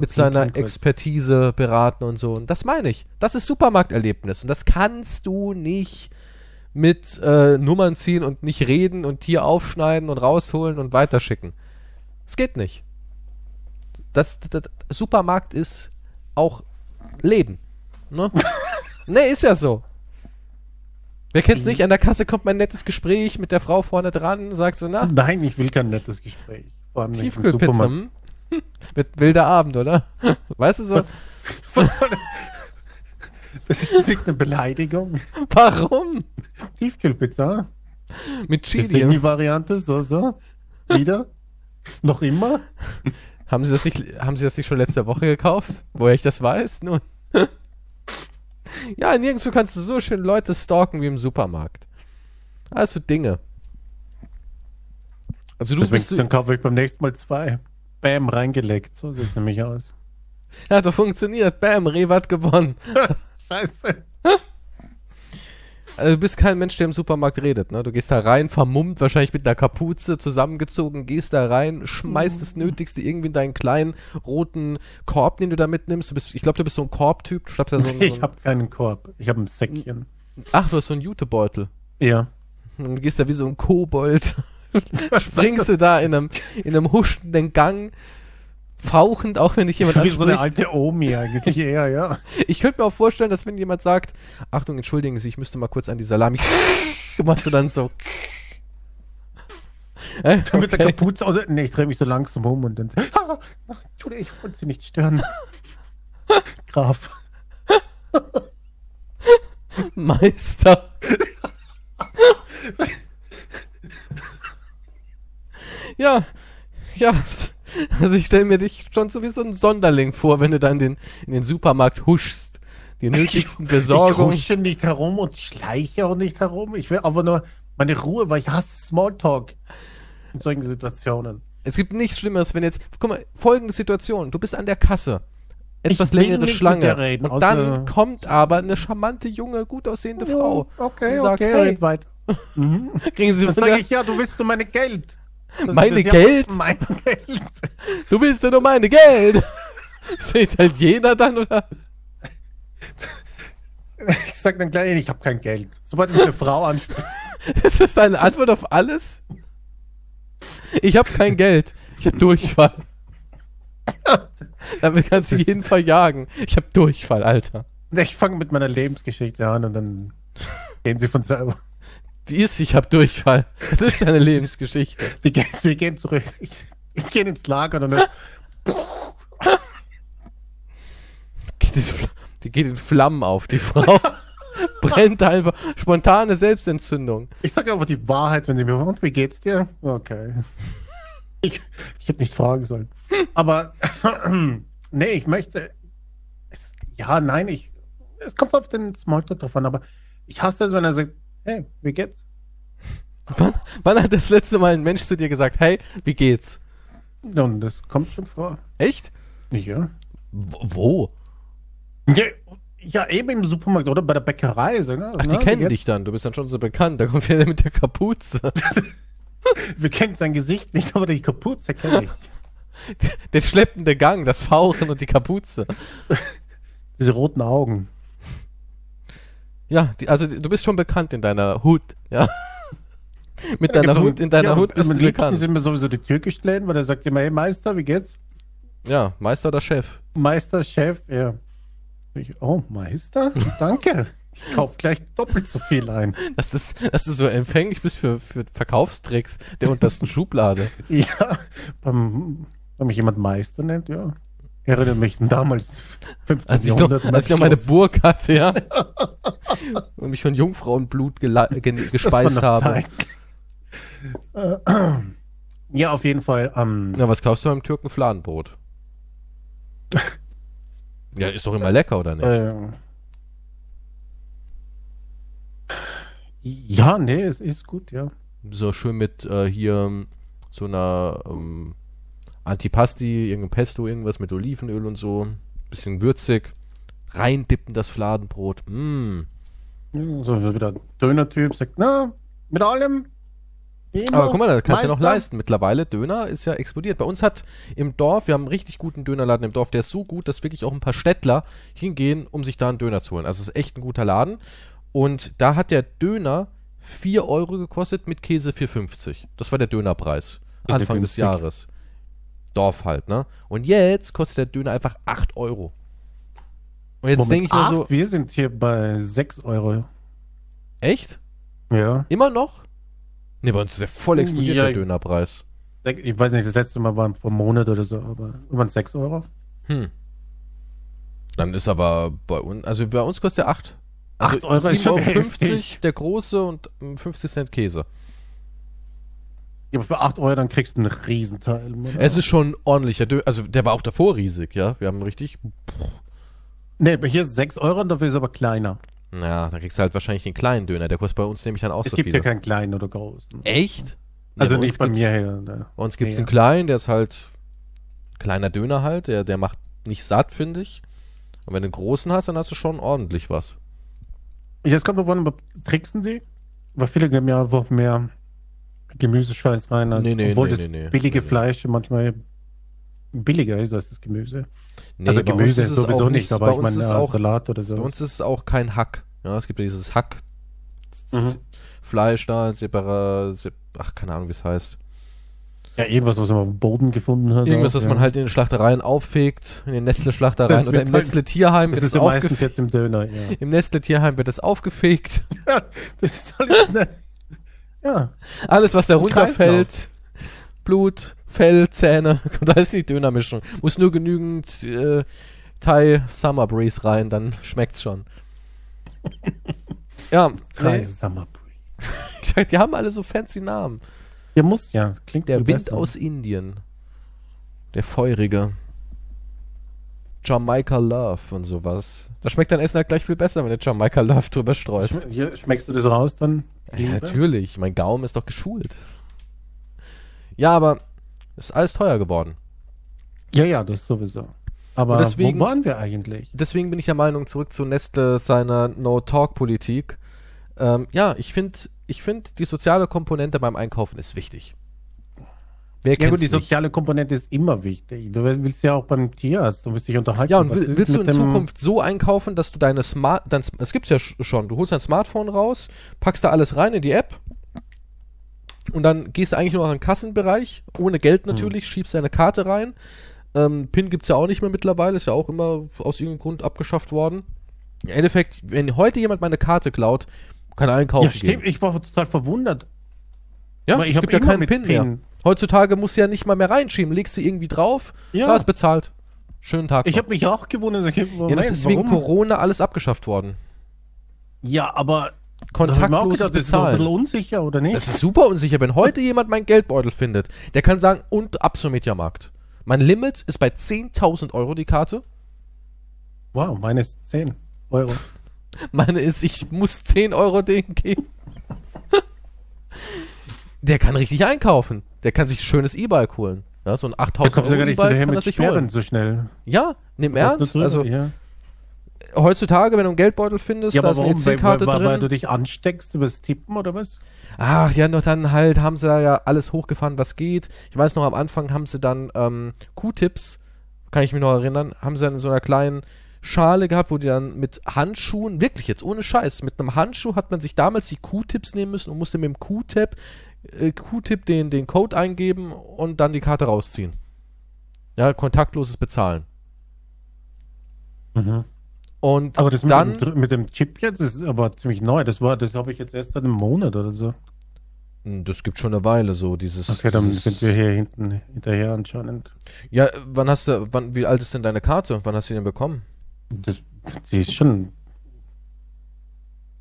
mit seiner Expertise beraten und so. Und das meine ich. Das ist Supermarkterlebnis. Und das kannst du nicht mit äh, Nummern ziehen und nicht reden und Tier aufschneiden und rausholen und weiterschicken. Es geht nicht. Das, das, das Supermarkt ist auch Leben. Ne? [laughs] ne, ist ja so. Wer kennt's nicht? An der Kasse kommt mein nettes Gespräch mit der Frau vorne dran, sagt so, na, Nein, ich will kein nettes Gespräch. Vor allem Tiefkühlpizza. [laughs] Mit wilder Abend, oder? Weißt du so? Was? [laughs] Was soll das? Das ist eine Beleidigung. [laughs] Warum? Tiefkühlpizza. Mit Die Chili. Single-Variante, so, so. Wieder. Noch immer. Haben Sie das nicht, haben Sie das nicht schon letzte Woche gekauft? Woher ich das weiß? Nun. [laughs] ja, nirgendwo kannst du so schön Leute stalken wie im Supermarkt. Also Dinge. Also du Deswegen, bist dann kaufe ich beim nächsten Mal zwei. Bam, reingelegt. So sieht es nämlich aus. Hat doch funktioniert. Bam, Rewe hat gewonnen. [laughs] Scheiße. Also du bist kein Mensch, der im Supermarkt redet, ne? Du gehst da rein, vermummt, wahrscheinlich mit einer Kapuze, zusammengezogen, gehst da rein, schmeißt das Nötigste irgendwie in deinen kleinen roten Korb, den du da mitnimmst. Du bist, ich glaube, du bist so ein Korbtyp. Du da so ein, [laughs] ich so habe keinen Korb. Ich habe ein Säckchen. Ach, du hast so einen Jutebeutel. Ja. Und du gehst da wie so ein Kobold. [laughs] Springst du da in einem, in einem huschenden Gang fauchend, auch wenn dich jemand Wie so eine alte Omi eigentlich eher, ja. [laughs] Ich könnte mir auch vorstellen, dass wenn jemand sagt, Achtung, entschuldigen Sie, ich müsste mal kurz an die Salami, [laughs] machst du dann so. Äh, okay. Mit der Kapuze, also, nee, ich drehe mich so langsam um und dann, ah, [laughs] Entschuldigung, ich wollte Sie nicht stören. Graf. Meister. ja, ja, [laughs] also ich stelle mir dich schon so wie so ein Sonderling vor, wenn du dann den, in den Supermarkt huschst. Die nötigsten Besorgungen. Ich husche nicht herum und schleiche auch nicht herum. Ich will aber nur meine Ruhe, weil ich hasse Smalltalk in solchen Situationen. Es gibt nichts Schlimmeres, wenn jetzt, guck mal, folgende Situation. Du bist an der Kasse. Etwas längere Schlange. Reden, und dann kommt aber eine charmante, junge, gut aussehende Frau. Okay, und sagt, okay, hey, weiter. [laughs] Mhm. Kriegen Sie Dann sage ich, ja, du willst nur meine Geld. Das meine Geld? [laughs] Mein Geld. Du willst ja nur meine Geld. Ist der Italiener dann, oder? Ich sag dann gleich, ich habe kein Geld. Sobald mich eine Frau anspricht. [laughs] Das ist deine Antwort auf alles? Ich habe kein Geld. Ich habe Durchfall. [laughs] Damit kannst du jeden verjagen. Ich habe Durchfall, Alter. Ich fange mit meiner Lebensgeschichte an und dann gehen sie von selber. Die ist, ich habe Durchfall. Das ist deine Lebensgeschichte. Die, gehen, die gehen zurück. Ich, gehe ins Lager und dann. die geht in Flammen auf, die Frau. [laughs] Brennt einfach. Spontane Selbstentzündung. Ich sage einfach die Wahrheit, wenn sie mir und wie geht's dir? Okay. Ich, ich hätte nicht fragen sollen. Aber [clears throat] nee, ich möchte. Es, ja, nein, ich. Es kommt auf den Smalltalk drauf an, aber ich hasse es, wenn er sagt, hey, wie geht's? Wann, wann, hat das letzte Mal ein Mensch zu dir gesagt, hey, wie geht's? Und das kommt schon vor. Echt? Ja. Wo? Ja, ja, eben im Supermarkt oder bei der Bäckerei. So, ne? Ach, die Na, kennen dich dann. Du bist dann schon so bekannt. Da kommt wieder mit der Kapuze. [laughs] Wir kennen sein Gesicht nicht, aber die Kapuze kenne ich. [laughs] Der schleppende Gang, das Fauchen und die Kapuze. Diese roten Augen. Ja, die, also du bist schon bekannt in deiner Hut, ja. [laughs] mit deiner ja, Hut, in deiner ja, Hut bist du bekannt. Die sind mir sowieso die Tür gestellt, weil er sagt immer, hey Meister, wie geht's? Ja, Meister oder Chef? Meister, Chef, ja. Ich, oh, Meister? Danke. Ich kauf gleich doppelt so viel ein. Das ist, dass du so empfänglich bist für, für Verkaufstricks der untersten [laughs] Schublade. Ja, beim, wenn mich jemand Meister nennt, ja. Erinnert mich damals 15 als ich. Noch, als ich noch meine Burg hatte, ja. und mich von Jungfrauenblut gespeist habe. ja, auf jeden Fall. Ähm, ja, was kaufst du beim Türken Fladenbrot? [laughs] ja, ist doch immer lecker, oder nicht? Äh, ja, nee, es ist gut, ja. So schön mit äh, hier so einer ähm, Antipasti, irgendein Pesto, irgendwas mit Olivenöl und so. Bisschen würzig. Reindippen das Fladenbrot. Mm. so wieder Döner-Typ sagt, na, mit allem. Aber guck mal, da kannst du ja noch leisten. Mittlerweile, Döner ist ja explodiert. Bei uns hat im Dorf, wir haben einen richtig guten Dönerladen im Dorf, der ist so gut, dass wirklich auch ein paar Städtler hingehen, um sich da einen Döner zu holen. Also es ist echt ein guter Laden. Und da hat der Döner 4 Euro gekostet mit Käse 4,50. Das war der Dönerpreis. Anfang des Jahres. Dorf halt, ne? Und jetzt kostet der Döner einfach 8 Euro. Und jetzt denke ich mir so. Wir sind hier bei 6 Euro. Echt? Ja. Immer noch? Ne, bei uns ist ja voll explodiert ja, der Dönerpreis. Ich weiß nicht, das letzte Mal war vor einem Monat oder so, aber über 6 Euro. Hm. Dann ist aber bei uns, also bei uns kostet er 8. Also 8 Euro 7,50 Euro 50 der große und 50 ähm, Cent Käse. Ja, aber für 8 Euro dann kriegst du einen Riesenteil. Oder? Es ist schon ordentlicher Döner. Also der war auch davor riesig, ja. Wir haben richtig. Nee, aber hier ist 6 Euro und dafür ist aber kleiner. Ja, da kriegst du halt wahrscheinlich den kleinen Döner. Der kostet bei uns nämlich dann auch Es so gibt viel. ja keinen kleinen oder großen. Echt? Also Ja, nicht bei gibt's- mir her. Ne. Bei uns gibt es Nee, einen kleinen, der ist halt kleiner Döner halt. Der, der macht nicht satt, finde ich. Und wenn du einen großen hast, dann hast du schon ordentlich was. Jetzt kommt noch an, aber tricksen sie? Weil viele geben ja einfach mehr Gemüsescheiß rein. Also, Nee, nee, obwohl nee, das nee, nee. billige. Fleisch manchmal billiger ist als das Gemüse. Nee, also Gemüse ist es sowieso nicht, aber ich meine ist es auch, Salat oder so. Bei uns ist es auch kein Hack. Ja, es gibt ja dieses Hack. Mhm. Fleisch da, separa, sep ach, keine Ahnung, wie es heißt. ja, irgendwas, was man auf dem Boden gefunden hat. Irgendwas, auch, was ja. man halt in den Schlachtereien auffegt, in den Nestle-Schlachtereien oder im Nestle-Tierheim wird ist es [laughs] ja aufgefegt. im Döner, ja. Im Nestle-Tierheim wird es aufgefegt. das ist alles ne, Ja, Alles, was da runterfällt, Blut, Fell, Zähne, [laughs] da ist die Dönermischung. Muss nur genügend äh, Thai Summer Breeze rein, dann schmeckt's schon. [laughs] ja, drei nee, Summer [laughs] ich sag, die haben alle so fancy Namen. Der muss ja, klingt Der Wind besser. aus Indien. Der feurige. Jamaica Love und sowas. Da schmeckt dein Essen halt gleich viel besser, wenn du Jamaica Love drüber streust. Schm- Hier, schmeckst du das raus dann? Ja, natürlich. Mein Gaumen ist doch geschult. Ja, aber ist alles teuer geworden. Ja, ja, das sowieso. Aber deswegen- wo waren wir eigentlich? Deswegen bin ich der Meinung, zurück zu Nestle seiner No-Talk-Politik. Ähm, ja, ich finde, ich find, die soziale Komponente beim Einkaufen ist wichtig. Wer Ja gut, die nicht? soziale Komponente ist immer wichtig. Du willst ja auch beim Tierarzt, du willst dich unterhalten. Ja, und will, willst du in Zukunft so einkaufen, dass du deine Smart, dein, es gibt's ja sch- schon, du holst dein Smartphone raus, packst da alles rein in die App und dann gehst du eigentlich nur noch in den Kassenbereich, ohne Geld Hm. natürlich, schiebst deine Karte rein. Ähm, PIN gibt's ja auch nicht mehr mittlerweile, ist ja auch immer aus irgendeinem Grund abgeschafft worden. Im Endeffekt, wenn heute jemand meine Karte klaut, kann er einkaufen Ja, stimmt, gehen. ich war total verwundert. Ja, weil ich es gibt ja keinen PIN, PIN. mehr. Heutzutage musst du ja nicht mal mehr reinschieben, legst du irgendwie drauf, Ja. ja. ist bezahlt. Schönen Tag. Ich habe mich auch gewundert. Ich hab, ja, das Moment, ist wegen warum? Corona alles abgeschafft worden. Ja, aber da kontaktloses gedacht, das ist ein Bezahlen. bisschen unsicher, oder nicht? Das ist super unsicher. Wenn heute jemand meinen Geldbeutel findet, der kann sagen, und ab zum Mediamarkt. Mein Limit ist bei 10.000 Euro die Karte. wow, meine ist 10 Euro. [laughs] Meine ist, ich muss 10 Euro denen geben. [laughs] der kann richtig einkaufen. Der kann sich ein schönes E-Bike holen. Ja, so ein Da 8000 kommst du Euro gar nicht hinterher er mit sich Sperren holen. so schnell. Ja, nimm ernst. Das- Also ja. heutzutage, wenn du einen Geldbeutel findest, ja, da ist eine EC-Karte weil, weil drin. du dich ansteckst übers Tippen oder was? Ach, ja, noch dann halt haben sie ja alles hochgefahren, was geht. Ich weiß noch, am Anfang haben sie dann ähm, Q-Tips, kann ich mich noch erinnern, haben sie dann in so einer kleinen Schale gehabt, wo die dann mit Handschuhen, wirklich jetzt ohne Scheiß, mit einem Handschuh hat man sich damals die Q-Tips nehmen müssen und musste mit dem Q-Tip äh, Q-Tip den, den Code eingeben und dann die Karte rausziehen. Ja, kontaktloses Bezahlen. Und Aber das dann, mit, dem, mit dem Chip jetzt ist aber ziemlich neu. Das war, das habe ich jetzt erst seit einem Monat oder so. Hm, das gibt schon eine Weile so, dieses. Okay, dann dieses sind wir hier hinten hinterher anscheinend. Ja, wann hast du, wann, wie alt ist denn deine Karte? Wann hast du die denn bekommen? Das, die ist schon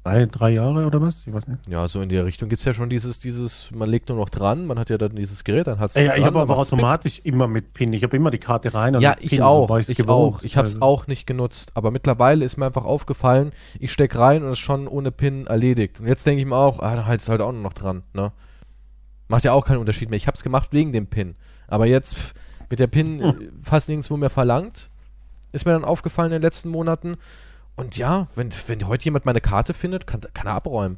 drei, drei Jahre oder was? Ich weiß nicht. Ja, so in der Richtung gibt's ja schon dieses, dieses, man legt nur noch dran, man hat ja dann dieses Gerät, dann hat's Ja, ich dran, habe dann aber automatisch immer mit PIN. Ich habe immer die Karte rein. Und Ja, ich PIN, auch, ich gewohnt. auch. Ich hab's Also, auch nicht genutzt, aber mittlerweile ist mir einfach aufgefallen, ich steck rein und es ist schon ohne PIN erledigt. Und jetzt denke ich mir auch, ah, da halt es halt auch nur noch dran, ne? Macht ja auch keinen Unterschied mehr. Ich hab's gemacht wegen dem PIN. Aber jetzt pff, mit der PIN äh, fast nirgendwo mehr verlangt, ist mir dann aufgefallen in den letzten Monaten. Und ja, wenn, wenn heute jemand meine Karte findet, kann, kann er abräumen.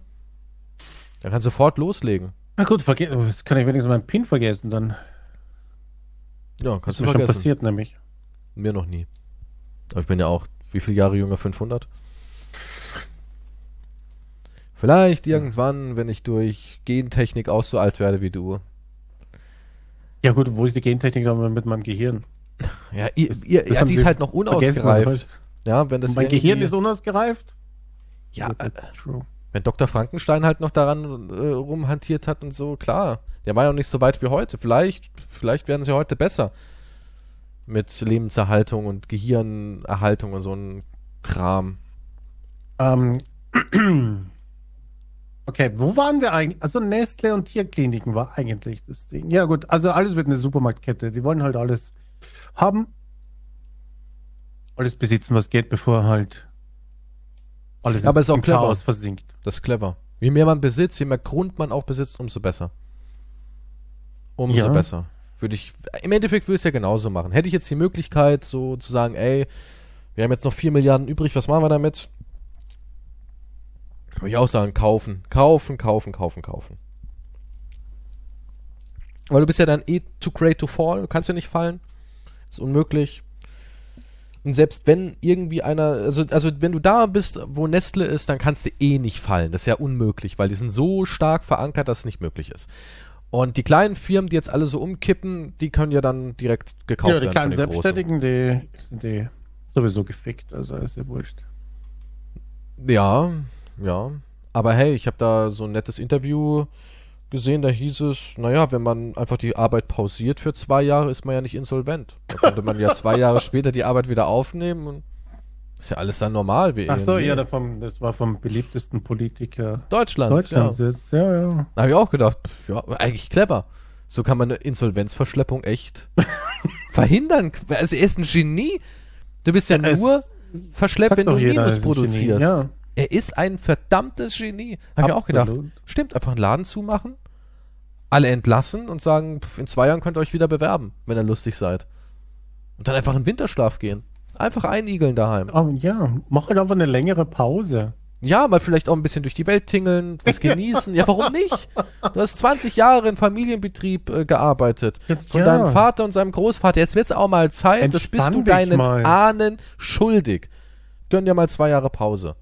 Er kann sofort loslegen. Na gut, das kann ich wenigstens meinen PIN vergessen dann. Ja, Das kannst ist du mir schon vergessen. passiert nämlich. Mir noch nie. Aber ich bin ja auch, wie viele Jahre jünger? 500? Vielleicht irgendwann, wenn ich durch Gentechnik auch so alt werde wie du. Ja gut, wo ist die Gentechnik dann mit meinem Gehirn? Ja, ihr, Das- ihr, das ja die ist halt noch Vergessen, unausgereift. Ja, wenn das mein Gehirn ist unausgereift? ja, äh, that's true. wenn Dr. Frankenstein halt noch daran äh, rumhantiert hat und so, klar. Der war ja auch nicht so weit wie heute. Vielleicht, vielleicht werden sie heute besser. Mit Lebenserhaltung und Gehirnerhaltung und so ein Kram. Ähm, [clears throat] Okay, wo waren wir eigentlich? Also Nestle und Tierkliniken war eigentlich das Ding. Ja gut, also alles wird eine Supermarktkette. Die wollen halt alles haben. Alles besitzen, was geht, bevor halt alles Aber ist auch im clever. Chaos versinkt. Das ist clever. Je mehr man besitzt, je mehr Grund man auch besitzt, umso besser. Umso Ja. besser. Würde ich, im Endeffekt würde ich es ja genauso machen. Hätte ich jetzt die Möglichkeit, so zu sagen, ey, wir haben jetzt noch 4 Milliarden übrig, was machen wir damit? Würde ich auch sagen, kaufen, kaufen, kaufen, kaufen, kaufen. Weil du bist ja dann eh too great to fall, du kannst ja nicht fallen. Ist unmöglich. Und selbst wenn irgendwie einer, also, also wenn du da bist, wo Nestle ist, dann kannst du eh nicht fallen. Das ist ja unmöglich, weil die sind so stark verankert, dass es nicht möglich ist. Und die kleinen Firmen, die jetzt alle so umkippen, die können ja dann direkt gekauft Ja, die werden. kleinen. Selbstständigen, die sind die sowieso gefickt, also ist ja wurscht. Ja, ja. Aber hey, ich habe da so ein nettes Interview gesehen, da hieß es, naja, wenn man einfach die Arbeit pausiert für zwei Jahre, ist man ja nicht insolvent. Da könnte man ja [laughs] zwei Jahre später die Arbeit wieder aufnehmen und ist ja alles dann normal wie Ach so, irgendwie. ja, der vom, das war vom beliebtesten Politiker Deutschlands, Deutschlands ja. jetzt. Ja, ja. Da habe ich auch gedacht, ja, eigentlich clever. So kann man eine Insolvenzverschleppung echt [laughs] verhindern. Also er ist ein Genie. Du bist ja Es nur verschleppt, wenn du Minus produzierst. ja. Er ist ein verdammtes Genie. Hab ich auch gedacht. Stimmt, einfach einen Laden zumachen, alle entlassen und sagen, pf, in zwei Jahren könnt ihr euch wieder bewerben, wenn ihr lustig seid. Und dann einfach in Winterschlaf gehen. Einfach einigeln daheim. Oh, ja, mach halt einfach eine längere Pause. Ja, mal vielleicht auch ein bisschen durch die Welt tingeln, was [laughs] genießen. Ja, warum nicht? Du hast 20 Jahre in Familienbetrieb äh, gearbeitet. Jetzt, Von ja. deinem Vater und seinem Großvater. Jetzt wird's auch mal Zeit. das bist Entspann du deinen mal. Ahnen schuldig. Gönn dir mal zwei Jahre Pause.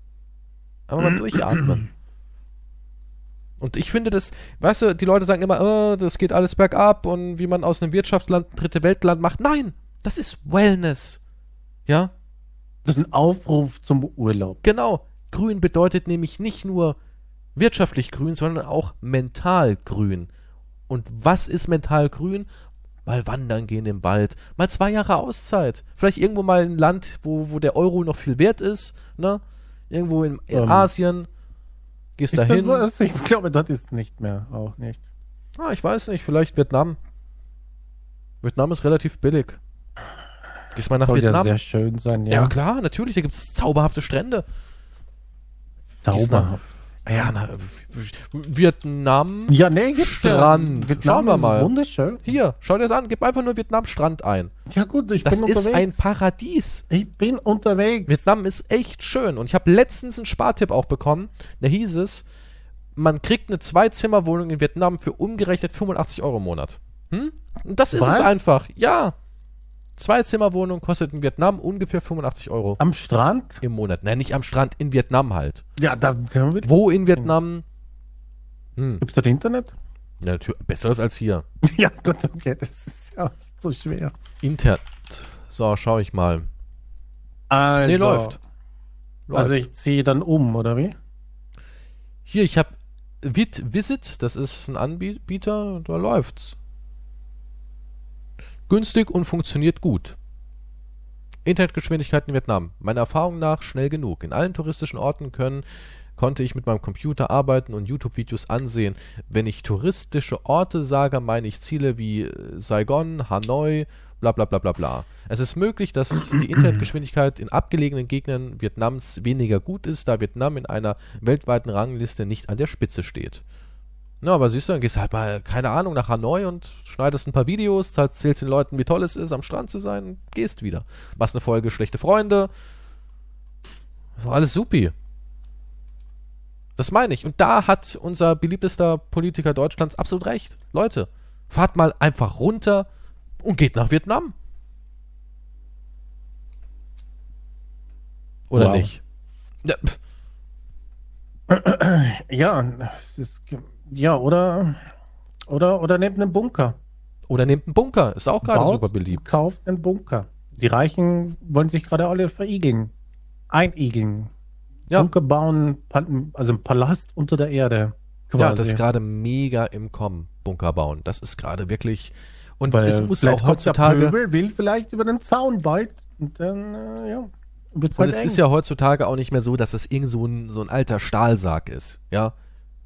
Aber mal durchatmen. [clears throat] Und ich finde das, weißt du, die Leute sagen immer, äh, das geht alles bergab und wie man aus einem Wirtschaftsland ein dritte Weltland macht. Nein, das ist Wellness. Ja, Das ist ein Aufruf zum Urlaub. Genau. Grün bedeutet nämlich nicht nur wirtschaftlich grün, sondern auch mental grün. Und was ist mental grün? Mal wandern gehen im Wald, mal zwei Jahre Auszeit. Vielleicht irgendwo mal ein Land, wo, wo der Euro noch viel wert ist, ne? Irgendwo in, in Ähm, Asien. Gehst das dahin. was? Ich glaube, das ist nicht mehr. Auch nicht. Ah, ich weiß nicht, vielleicht Vietnam. Vietnam ist relativ billig. Gehst mal nach Soll ja Vietnam. sehr schön sein, ja. ja. klar, natürlich, da gibt es zauberhafte Strände. Ah Ja, na, Vietnam. Ja, nee, gibt's Strand. ja. Vietnam Schauen wir ist mal. Wunderschön. Hier, schau dir das an, gib einfach nur Vietnam Strand ein. Ja gut, ich Das bin ist ein unterwegs. Paradies. ich bin unterwegs. Vietnam ist echt schön. Und ich habe letztens einen Spartipp auch bekommen. Da hieß es, man kriegt eine Zwei-Zimmer-Wohnung in Vietnam für umgerechnet 85 Euro im Monat. Hm? Und das ist Was? es einfach. Ja. Zwei-Zimmer-Wohnung kostet in Vietnam ungefähr 85 Euro Am Strand? im Monat. Nein, nicht am Strand, in Vietnam halt. Ja, da, da wird, Wo in Vietnam? Hm, gibt's dort Internet? ja, natürlich, besseres als hier. [laughs] ja, gut, okay, das ist ja nicht so schwer. Internet. So, schau ich mal. Also, Nee, läuft. läuft. Also ich ziehe dann um, oder wie? Hier, ich habe Visit, das ist ein Anbieter, da läuft's. Günstig und funktioniert gut. Internetgeschwindigkeit in Vietnam. Meiner Erfahrung nach schnell genug. In allen touristischen Orten können, konnte ich mit meinem Computer arbeiten und YouTube-Videos ansehen. Wenn ich touristische Orte sage, meine ich Ziele wie äh, Saigon, Hanoi, bla bla bla bla bla. Es ist möglich, dass die [clears throat] Internetgeschwindigkeit in abgelegenen Gegenden Vietnams weniger gut ist, da Vietnam in einer weltweiten Rangliste nicht an der Spitze steht. Na, aber siehst du, dann gehst du halt mal, keine Ahnung, nach Hanoi und schneidest ein paar Videos, erzählst den Leuten, wie toll es ist, am Strand zu sein, und gehst wieder. Machst eine Folge schlechte Freunde. Das war alles supi. Das meine ich. Und da hat unser beliebtester Politiker Deutschlands absolut recht. Leute, fahrt mal einfach runter und geht nach Vietnam. Oder Wow. nicht? Ja, [clears throat] Ja, es ist, ja, oder, oder, oder nehmt einen Bunker. oder nehmt einen Bunker. Ist auch gerade super beliebt. Kauft einen Bunker. Die Reichen wollen sich gerade alle verigeln. Einigeln. Ja. Bunker bauen, also ein Palast unter der Erde. Quasi. Ja, das ist gerade mega im Kommen, Bunker bauen. Das ist gerade wirklich. Und Weil es muss auch kommt der heutzutage. Pöbel, will vielleicht über den Zaun bald und dann, äh, ja, Und halt es eng. ist ja heutzutage auch nicht mehr so, dass es irgend so ein, so ein alter Stahlsarg ist. Ja.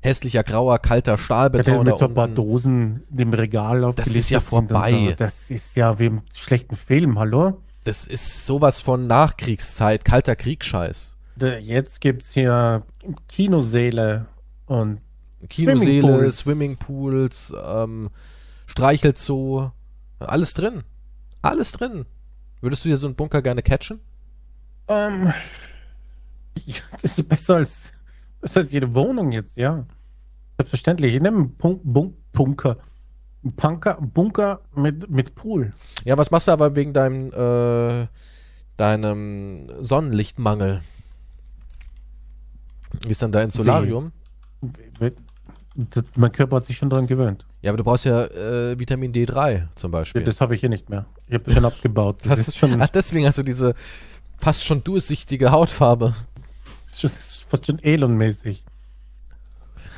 Hässlicher, grauer, kalter Stahlbeton Ja, mit so ein paar. Dosen im Regal auf Das ist ja vorbei. Das ist ja wie im schlechten Film, hallo? Das ist sowas von Nachkriegszeit, kalter Kriegsscheiß. Jetzt gibt's hier Kinosäle und Kinoseele, Swimmingpools. Swimmingpools, ähm, Streichelzoo, alles drin. Alles drin. Würdest du dir so einen Bunker gerne catchen? ähm, ja, [laughs] das ist besser als, besser als jede Wohnung jetzt, ja. Selbstverständlich. Ich nehme einen Punk, Bunk, Bunker. Ein Punker, Bunker mit, mit Pool. Ja, was machst du aber wegen deinem, äh, deinem Sonnenlichtmangel? Wie ist dann dein Solarium? Das- Mein Körper hat sich schon dran gewöhnt. Ja, aber du brauchst ja äh, Vitamin D3 zum Beispiel. Das habe ich hier nicht mehr. Ich habe schon abgebaut. Das Hast- ist schon, Ach, deswegen hast du diese fast schon durchsichtige Hautfarbe. Das ist fast schon Elon-mäßig.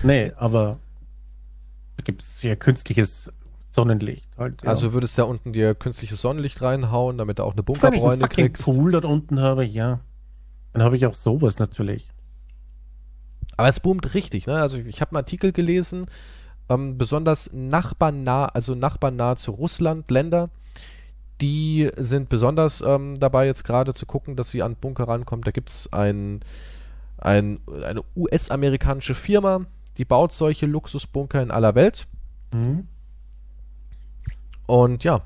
Nee, aber da gibt es ja künstliches Sonnenlicht halt. Ja. Also würdest du da unten dir künstliches Sonnenlicht reinhauen, damit du auch eine wenn ich einen Bunkerbräune kriegst. Pool dort unten habe, ja. Dann habe ich auch sowas natürlich. Aber es boomt richtig, ne? Also ich habe einen Artikel gelesen, ähm, besonders nachbarnah, also nachbarnah zu Russland, Länder, die sind besonders ähm, dabei jetzt gerade zu gucken, dass sie an Bunker rankommen. Da gibt es ein, ein, eine US-amerikanische Firma, die baut solche Luxusbunker in aller Welt. Mhm. Und ja,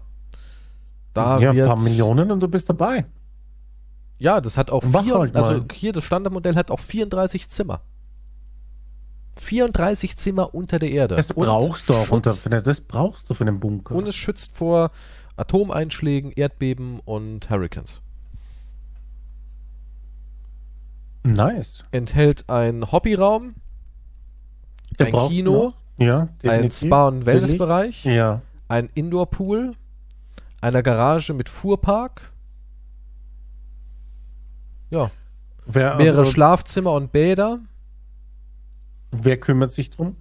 da ja, ein wird paar Millionen und du bist dabei. Ja, das hat auch Mach vier, halt also hier das Standardmodell hat auch 34 Zimmer. 34 Zimmer unter der Erde. Das Und brauchst du auch unter, das brauchst du für einen Bunker. Und es schützt vor Atomeinschlägen, Erdbeben und Hurricanes. Nice. Enthält einen Hobbyraum, Der ein braucht Kino, noch- ja, ein definitiv. Spa- und Wellnessbereich, Ja. ein Indoor-Pool, eine Garage mit Fuhrpark, ja, Wer, mehrere also, Schlafzimmer und Bäder. wer kümmert sich drum?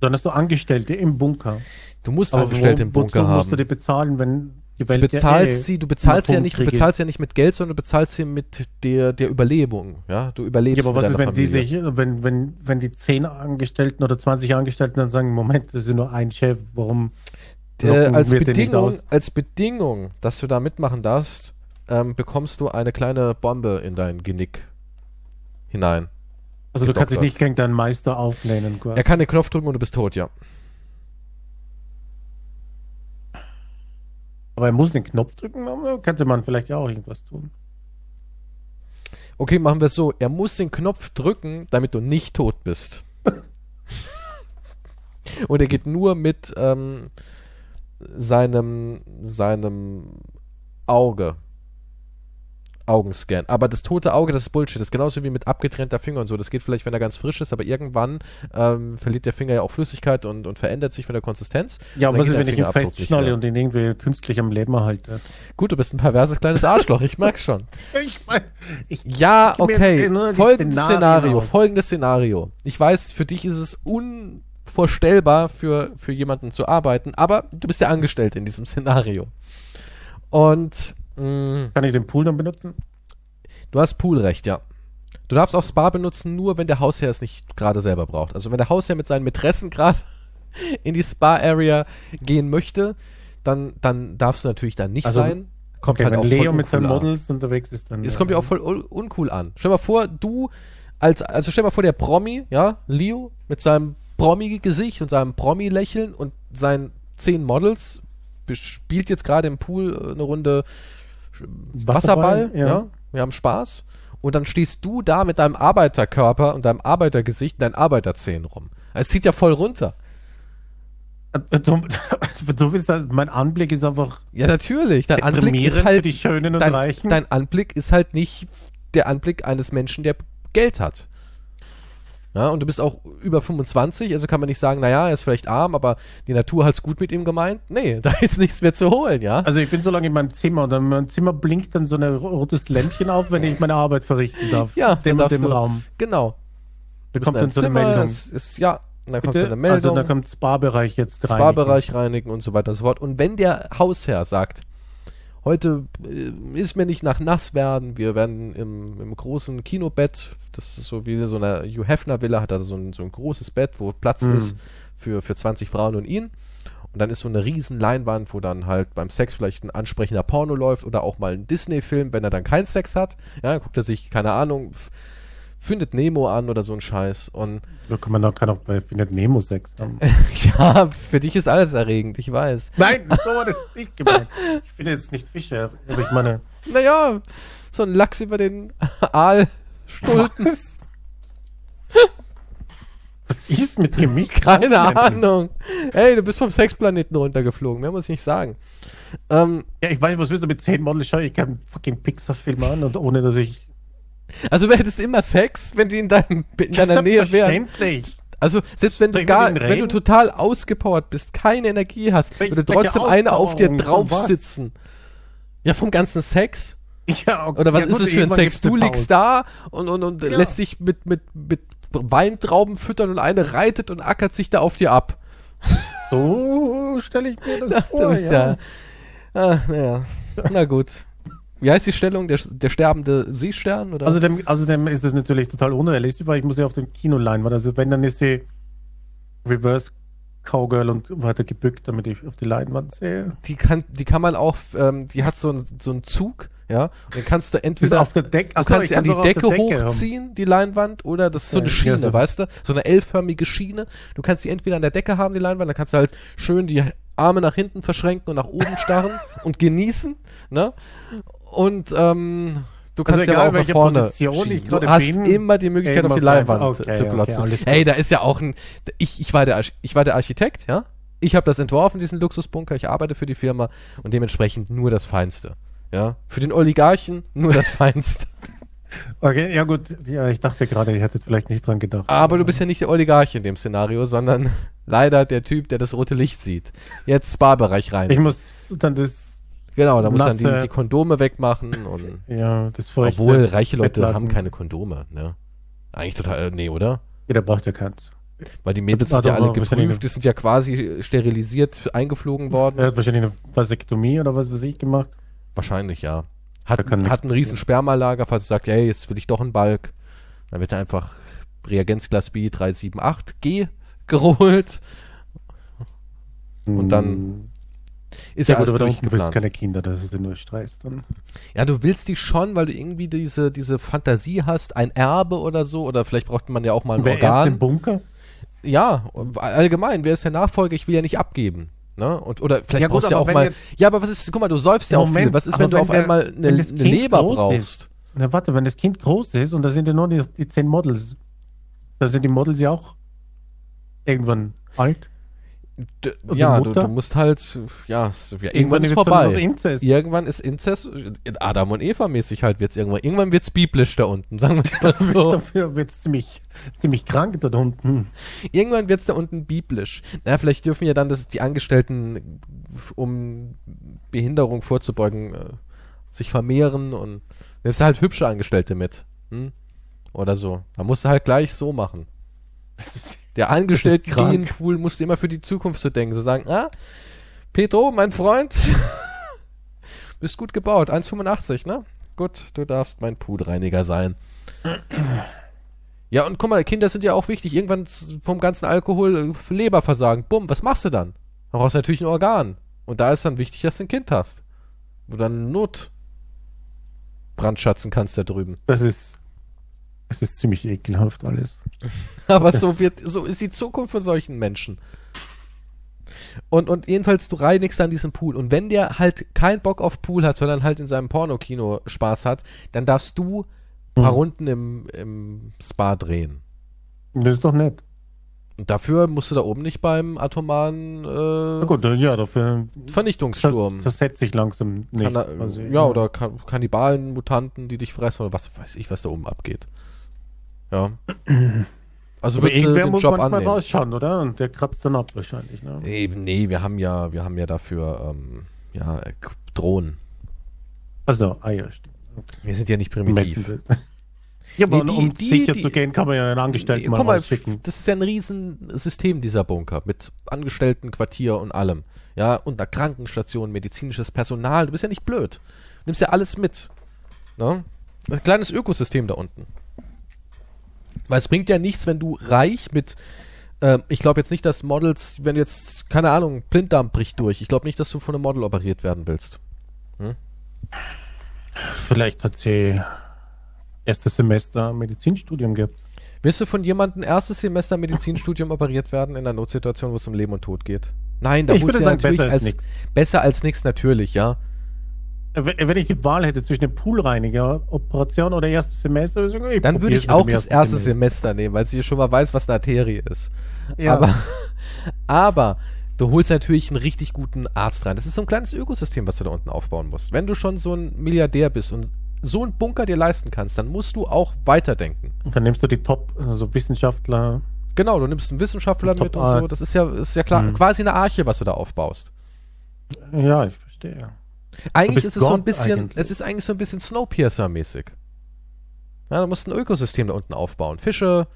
Dann hast du Angestellte im Bunker. Du musst Aber Angestellte wo- im Bunker wozu musst du haben. die bezahlen, wenn die Du Welt bezahlst ja eh sie, du bezahlst ja nicht, du bezahlst ja nicht mit Geld, sondern du bezahlst sie mit der, der Überlebung, ja. Du Ja, überlebst aber was ist, wenn die Familie. sich, wenn, wenn, wenn die 10 Angestellten oder 20 Angestellten dann sagen, Moment, das ist nur ein Chef, warum äh, locken als Bedingung, als Bedingung, dass du da mitmachen darfst, ähm, bekommst du eine kleine Bombe in dein Genick hinein. Also du kannst dich nicht gegen deinen Meister auflehnen. quasi. Er kann den Knopf drücken und du bist tot, ja. Aber er muss den Knopf drücken, aber könnte man vielleicht ja auch irgendwas tun. Okay, machen wir es so. Er muss den Knopf drücken, damit du nicht tot bist. [laughs] und er geht nur mit ähm, seinem, seinem Auge. Augenscan. Aber das tote Auge, das ist Bullshit. Das ist genauso wie mit abgetrennter Finger und so. Das geht vielleicht, wenn er ganz frisch ist, aber irgendwann ähm, verliert der Finger ja auch Flüssigkeit und, und verändert sich von der Konsistenz. Ja, aber was ist, wenn ich ihn festschnalle und ihn irgendwie künstlich am Leben erhalte? Gut, du bist ein perverses kleines Arschloch, ich merk's schon. [laughs] Ich meine, ich, Ja, okay. Folgendes Szenario. aus. Folgendes Szenario. Ich weiß, für dich ist es unvorstellbar, für, für jemanden zu arbeiten, aber du bist der Angestellte in diesem Szenario. Und mh, kann ich den Pool dann benutzen? du hast Poolrecht, ja. Du darfst auch Spa benutzen, nur wenn der Hausherr es nicht gerade selber braucht. Also wenn der Hausherr mit seinen Mätressen gerade [laughs] in die Spa-Area gehen möchte, dann, dann darfst du natürlich da nicht Also, sein. Kommt Okay, halt wenn auch voll Leo mit seinen uncool an. Models unterwegs ist, dann. Es kommt ja auch voll un uncool an. Stell mal vor, du, als, also stell mal vor, der Promi, ja, Leo, mit seinem Promi-Gesicht und seinem Promi-Lächeln und seinen zehn Models spielt jetzt gerade im Pool äh, eine Runde Wasserball, ja. wir haben Spaß. Und dann stehst du da mit deinem Arbeiterkörper und deinem Arbeitergesicht und deinen Arbeiterzähnen rum. Es zieht ja voll runter. Äh, Du, [laughs] du bist das, mein Anblick ist einfach Ja, natürlich. Dein Anblick ist halt die Schönen und dein, Reichen. dein Anblick ist halt nicht der Anblick eines Menschen, der Geld hat. Ja, und du bist auch über 25, also kann man nicht sagen, naja, er ist vielleicht arm, aber die Natur hat's gut mit ihm gemeint. Nee, [laughs] da ist nichts mehr zu holen, ja. also ich bin so lange in meinem Zimmer und in meinem Zimmer blinkt dann so ein rotes Lämpchen auf, wenn ich meine Arbeit verrichten darf. Ja, dem dem du- Raum. Genau. Da kommt dann so eine Meldung. Es ist, ja, dann kommt so eine Meldung. Also da kommt Spa-Bereich jetzt rein. Spa-Bereich reinigen und so weiter und so fort. Und wenn der Hausherr sagt, heute äh, ist mir nicht nach nass werden. Wir werden im, im großen Kinobett, das ist so wie so eine Hugh Hefner Villa, hat also so ein, so ein großes Bett, wo Platz Mhm. ist für, für 20 Frauen und ihn. Und dann ist so eine riesen Leinwand, wo dann halt beim Sex vielleicht ein ansprechender Porno läuft oder auch mal ein Disney-Film, wenn er dann keinen Sex hat. Ja, dann guckt er sich, keine Ahnung, findet Nemo an oder so ein Scheiß. Und Da kann man auch, kann auch bei Findet Nemo Sex haben. [laughs] ja, für dich ist alles erregend, ich weiß. Nein, so war das nicht gemeint. Ich bin jetzt nicht Fischer, aber ich meine. Naja, so ein Lachs über den Aalstulpen. Was? Was ist mit dem mich? Keine Ahnung. Hey, du bist vom Sexplaneten runtergeflogen, mehr muss ich nicht sagen. Ähm, Ja, ich weiß, was willst du mit 10 Models schauen? Ich kann einen fucking Pixar-Film an und ohne, dass ich. Also du hättest immer Sex, wenn die in, deinem, in Das deiner ist Nähe wären. selbstverständlich. Also selbst wenn Soll du gar, wenn du total ausgepowert bist, keine Energie hast, würde trotzdem eine auf dir drauf sitzen. Ja, vom ganzen Sex. Ja, okay. Oder was ja, ist es für ein Sex? Du liegst da und, und, und Ja. lässt dich mit, mit, mit Weintrauben füttern und eine reitet und ackert sich da auf dir ab. So stelle ich mir das [laughs] Du vor. bist ja. Ah, naja. Na gut. Wie heißt die Stellung? Der, der sterbende Seestern? Oder? Außerdem, außerdem ist das natürlich total unrealistisch, weil ich muss ja auf dem Kinoleinwand. Also wenn, dann ist sie Reverse Cowgirl und weiter gebückt, damit ich auf die Leinwand sehe. die, kann, die kann man auch, ähm, die hat so, ein, so einen Zug, ja. Und den kannst du entweder auf der Decke. Du kannst sie an die Decke hochziehen, die Leinwand, oder das ist so Ja, eine ja, Schiene, so. weißt du? So eine L-förmige Schiene. Du kannst sie entweder an der Decke haben, die Leinwand, dann kannst du halt schön die Arme nach hinten verschränken und nach oben starren [laughs] und genießen, ne? Und ähm, du kannst Also ja auch nach vorne Position ich Du hast bin, immer die Möglichkeit, auf die Leinwand okay, zu okay, glotzen. alles Ey, da ist ja auch ein... Ich, ich, war der, ich war der Architekt, ja? Ich habe das entworfen, diesen Luxusbunker. Ich arbeite für die Firma und dementsprechend nur das Feinste. Ja? Für den Oligarchen nur das Feinste. [laughs] Okay, ja gut. Ja, ich dachte gerade, ihr hättet vielleicht nicht dran gedacht. Aber du bist ja nicht der Oligarch in dem Szenario, sondern [laughs] leider der Typ, der das rote Licht sieht. Jetzt Spa-Bereich rein. Ich muss dann das, genau, da muss dann die, die Kondome wegmachen und ja, das feuchte obwohl reiche Leute Bettlaken. haben keine Kondome, ne? Eigentlich total, äh, nee, oder? Jeder braucht ja keins. Weil die Mädels sind ja alle geprüft, die sind ja quasi sterilisiert eingeflogen worden. Er hat wahrscheinlich eine Vasektomie oder was weiß ich gemacht. Wahrscheinlich, ja. Hat, hat ein riesen. Spermalager, falls du sagst, ey, jetzt will ich doch einen Balk. Dann wird einfach Reagenzglas B378G [laughs] geholt. Und dann Ist ja, ja, alles aber willst du durchgeplant. keine Kinder, das ist ja nur Stress dann. Ja, du willst die schon, weil du irgendwie diese, diese Fantasie hast, ein Erbe oder so, oder vielleicht braucht man ja auch mal ein Wer erbt den Organ. Bunker? Ja, allgemein, wer ist der Nachfolger? Ich will ja nicht abgeben. Ne? Und, oder vielleicht Ja, gut, brauchst du ja auch mal. jetzt- Ja, aber was ist, guck mal, du säufst ja auch Moment, viel. Was ist, wenn du wenn auf der- einmal eine, eine Leber brauchst? ist. Na warte, wenn das Kind groß ist und da sind ja nur die, die zehn Models, da sind die Models ja auch irgendwann alt. D Und ja, du, du musst halt, ja, ja irgendwann ist wird's vorbei. Irgendwann ist Inzest, Adam und Eva mäßig halt wird's irgendwann. Irgendwann wird's biblisch da unten, sagen wir mal so. Dafür wird es ziemlich, ziemlich krank dort unten. Irgendwann wird's da unten biblisch. Na, vielleicht dürfen ja dann das, die Angestellten, um Behinderung vorzubeugen, äh, sich vermehren und nimmst halt hübsche Angestellte mit. Hm? Oder so. Da musst du halt gleich so machen. Der angestellte krank. Genpool musst du immer für die Zukunft so denken. So sagen, ah, Petro, mein Freund, [laughs] bist gut gebaut. 1,85, ne? Gut, du darfst mein Poolreiniger sein. Ja, und guck mal, Kinder sind ja auch wichtig. Irgendwann vom ganzen Alkohol äh, Leberversagen. Bumm, was machst du dann? Du brauchst natürlich ein Organ. Und da ist dann wichtig, dass du ein Kind hast. Wo du dann Not brandschatzen kannst da drüben. Das ist, das ist ziemlich ekelhaft alles. [laughs] Aber Das- so wird, so ist die Zukunft von solchen Menschen. Und, und jedenfalls, du reinigst dann diesen Pool. Und wenn der halt keinen Bock auf Pool hat, sondern halt in seinem Pornokino Spaß hat, dann darfst du ein paar Hm. Runden im, im Spa drehen. Das ist doch nett. Und dafür musst du da oben nicht beim atomaren Na äh, gut, ja, dafür Vernichtungssturm. versetze ich langsam nicht. Kann da, Also, ja, oder Ka- Kannibalen, Mutanten, die dich fressen oder was weiß ich, was da oben abgeht. Ja. [clears throat] Also Aber irgendwer den muss Job manchmal annehmen? rausschauen, oder? Und der kratzt dann ab wahrscheinlich. Ne? Nee, nee, wir haben ja, wir haben ja dafür ähm, ja, äh, Drohnen. Also, ah ja, stimmt. Wir sind ja nicht primitiv. [laughs] Ja, aber Nee, die- um die- sicher die- zu gehen, kann man ja einen Angestellten mal Guck mal, rausschicken. das ist ja ein Riesensystem, dieser Bunker, mit Angestellten, Quartier und allem. Ja, und einer Krankenstation, medizinisches Personal. Du bist ja nicht blöd. Du nimmst ja alles mit. Ne? Das ist ein kleines Ökosystem da unten. Weil es bringt ja nichts, wenn du reich mit. ähm, ich glaube jetzt nicht, dass Models, wenn jetzt, keine Ahnung, Blinddarm bricht durch. Ich glaube nicht, dass du von einem Model operiert werden willst. Vielleicht hat sie erstes Semester Medizinstudium gehabt. Willst du von jemandem erstes Semester Medizinstudium operiert werden in einer Notsituation, wo es um Leben und Tod geht? Nein, da Ich muss ja sagen, natürlich besser als als, nix. besser als nichts natürlich, ja. Wenn ich die Wahl hätte zwischen dem Poolreiniger, Operation oder erstes Semester, ich sagen, Dann würde ich auch das erste Semester nehmen, weil sie schon mal weiß, was eine Arterie ist. Ja. Aber, [laughs] aber du holst natürlich einen richtig guten Arzt rein. Das ist so ein kleines Ökosystem, was du da unten aufbauen musst. Wenn du schon so ein Milliardär bist und so einen Bunker dir leisten kannst, dann musst du auch weiterdenken. Und dann nimmst du die Top, also Wissenschaftler. Genau, du nimmst einen Wissenschaftler mit und so. Das ist ja, ist ja klar, Mhm. quasi eine Arche, was du da aufbaust. Ja, ich verstehe. Eigentlich ist es so ein Gott bisschen, eigentlich. es ist eigentlich so ein bisschen Snowpiercer-mäßig. Ja, du musst ein Ökosystem da unten aufbauen. Fische,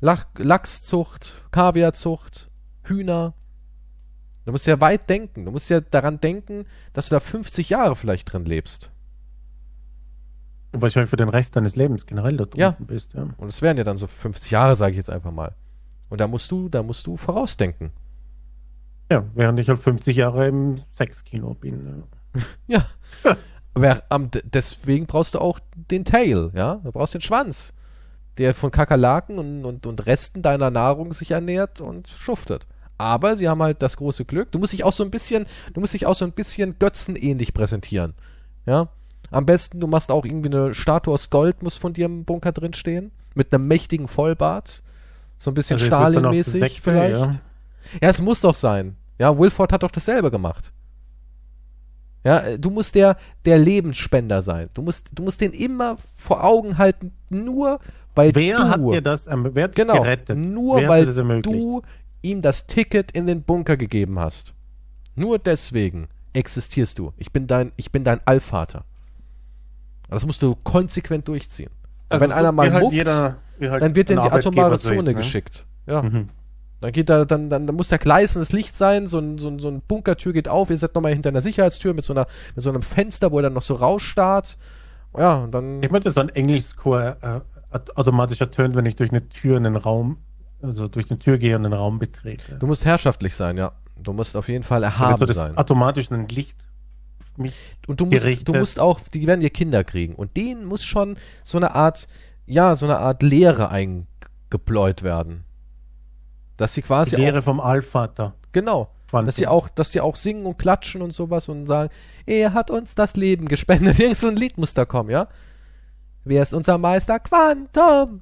Lach, Lachszucht, Kaviarzucht, Hühner. Du musst ja weit denken. Du musst ja daran denken, dass du da 50 Jahre vielleicht drin lebst. Und wahrscheinlich für den Rest deines Lebens generell dort Ja. unten bist. Ja. Und es wären ja dann so 50 Jahre, sage ich jetzt einfach mal. Und da musst du, da musst du vorausdenken. ja, während ich halt 50 Jahre im Sexkino bin. Ja. [laughs] Am, d- deswegen brauchst du auch den Tail, ja? Du brauchst den Schwanz, der von Kakerlaken und, und, und Resten deiner Nahrung sich ernährt und schuftet. Aber sie haben halt das große Glück. Du musst dich auch so ein bisschen, du musst dich auch so ein bisschen götzenähnlich präsentieren. Ja? Am besten, du machst auch irgendwie eine Statue aus Gold, muss von dir im Bunker drin stehen. Mit einem mächtigen Vollbart. So ein bisschen Also Stalin-mäßig vielleicht. ja. Ja, es muss doch sein. Ja, Wilford hat doch dasselbe gemacht. Ja, äh, du musst der, der Lebensspender sein. Du musst, du musst den immer vor Augen halten, nur weil Wer du, hat dir das wer hat genau, gerettet? nur wer weil du ihm das Ticket in den Bunker gegeben hast. Nur deswegen existierst du. Ich bin dein, ich bin dein Allvater. Das musst du konsequent durchziehen. Also wenn so einer mal halt muckt, jeder, wie halt dann wird er in die atomare Zone ne? geschickt. Ja. Mhm. Dann geht da, dann, dann, dann muss da gleißendes Licht sein, so ein, so ein, so ein Bunkertür geht auf, ihr seid nochmal hinter einer Sicherheitstür mit so einer, mit so einem Fenster, wo er dann noch so rausstarrt. Ja, und dann. Ich möchte so ein Englischchor äh, aut- automatisch ertönt, wenn ich durch eine Tür in den Raum, also durch eine Tür gehe und den Raum betrete. Du musst herrschaftlich sein, ja. Du musst auf jeden Fall erhaben so sein. automatisch ein Licht Und du musst, gerichtet. du musst auch, die werden dir Kinder kriegen. Und denen muss schon so eine Art, ja, so eine Art Lehre eingebläut werden. Dass sie die quasi Lehre auch, vom Allvater. genau, Quantum. dass sie auch, dass die auch singen und klatschen und sowas und sagen, er hat uns das Leben gespendet. [laughs] Irgend so ein Lied muss da kommen, ja? Wer ist unser Meister? Quantum!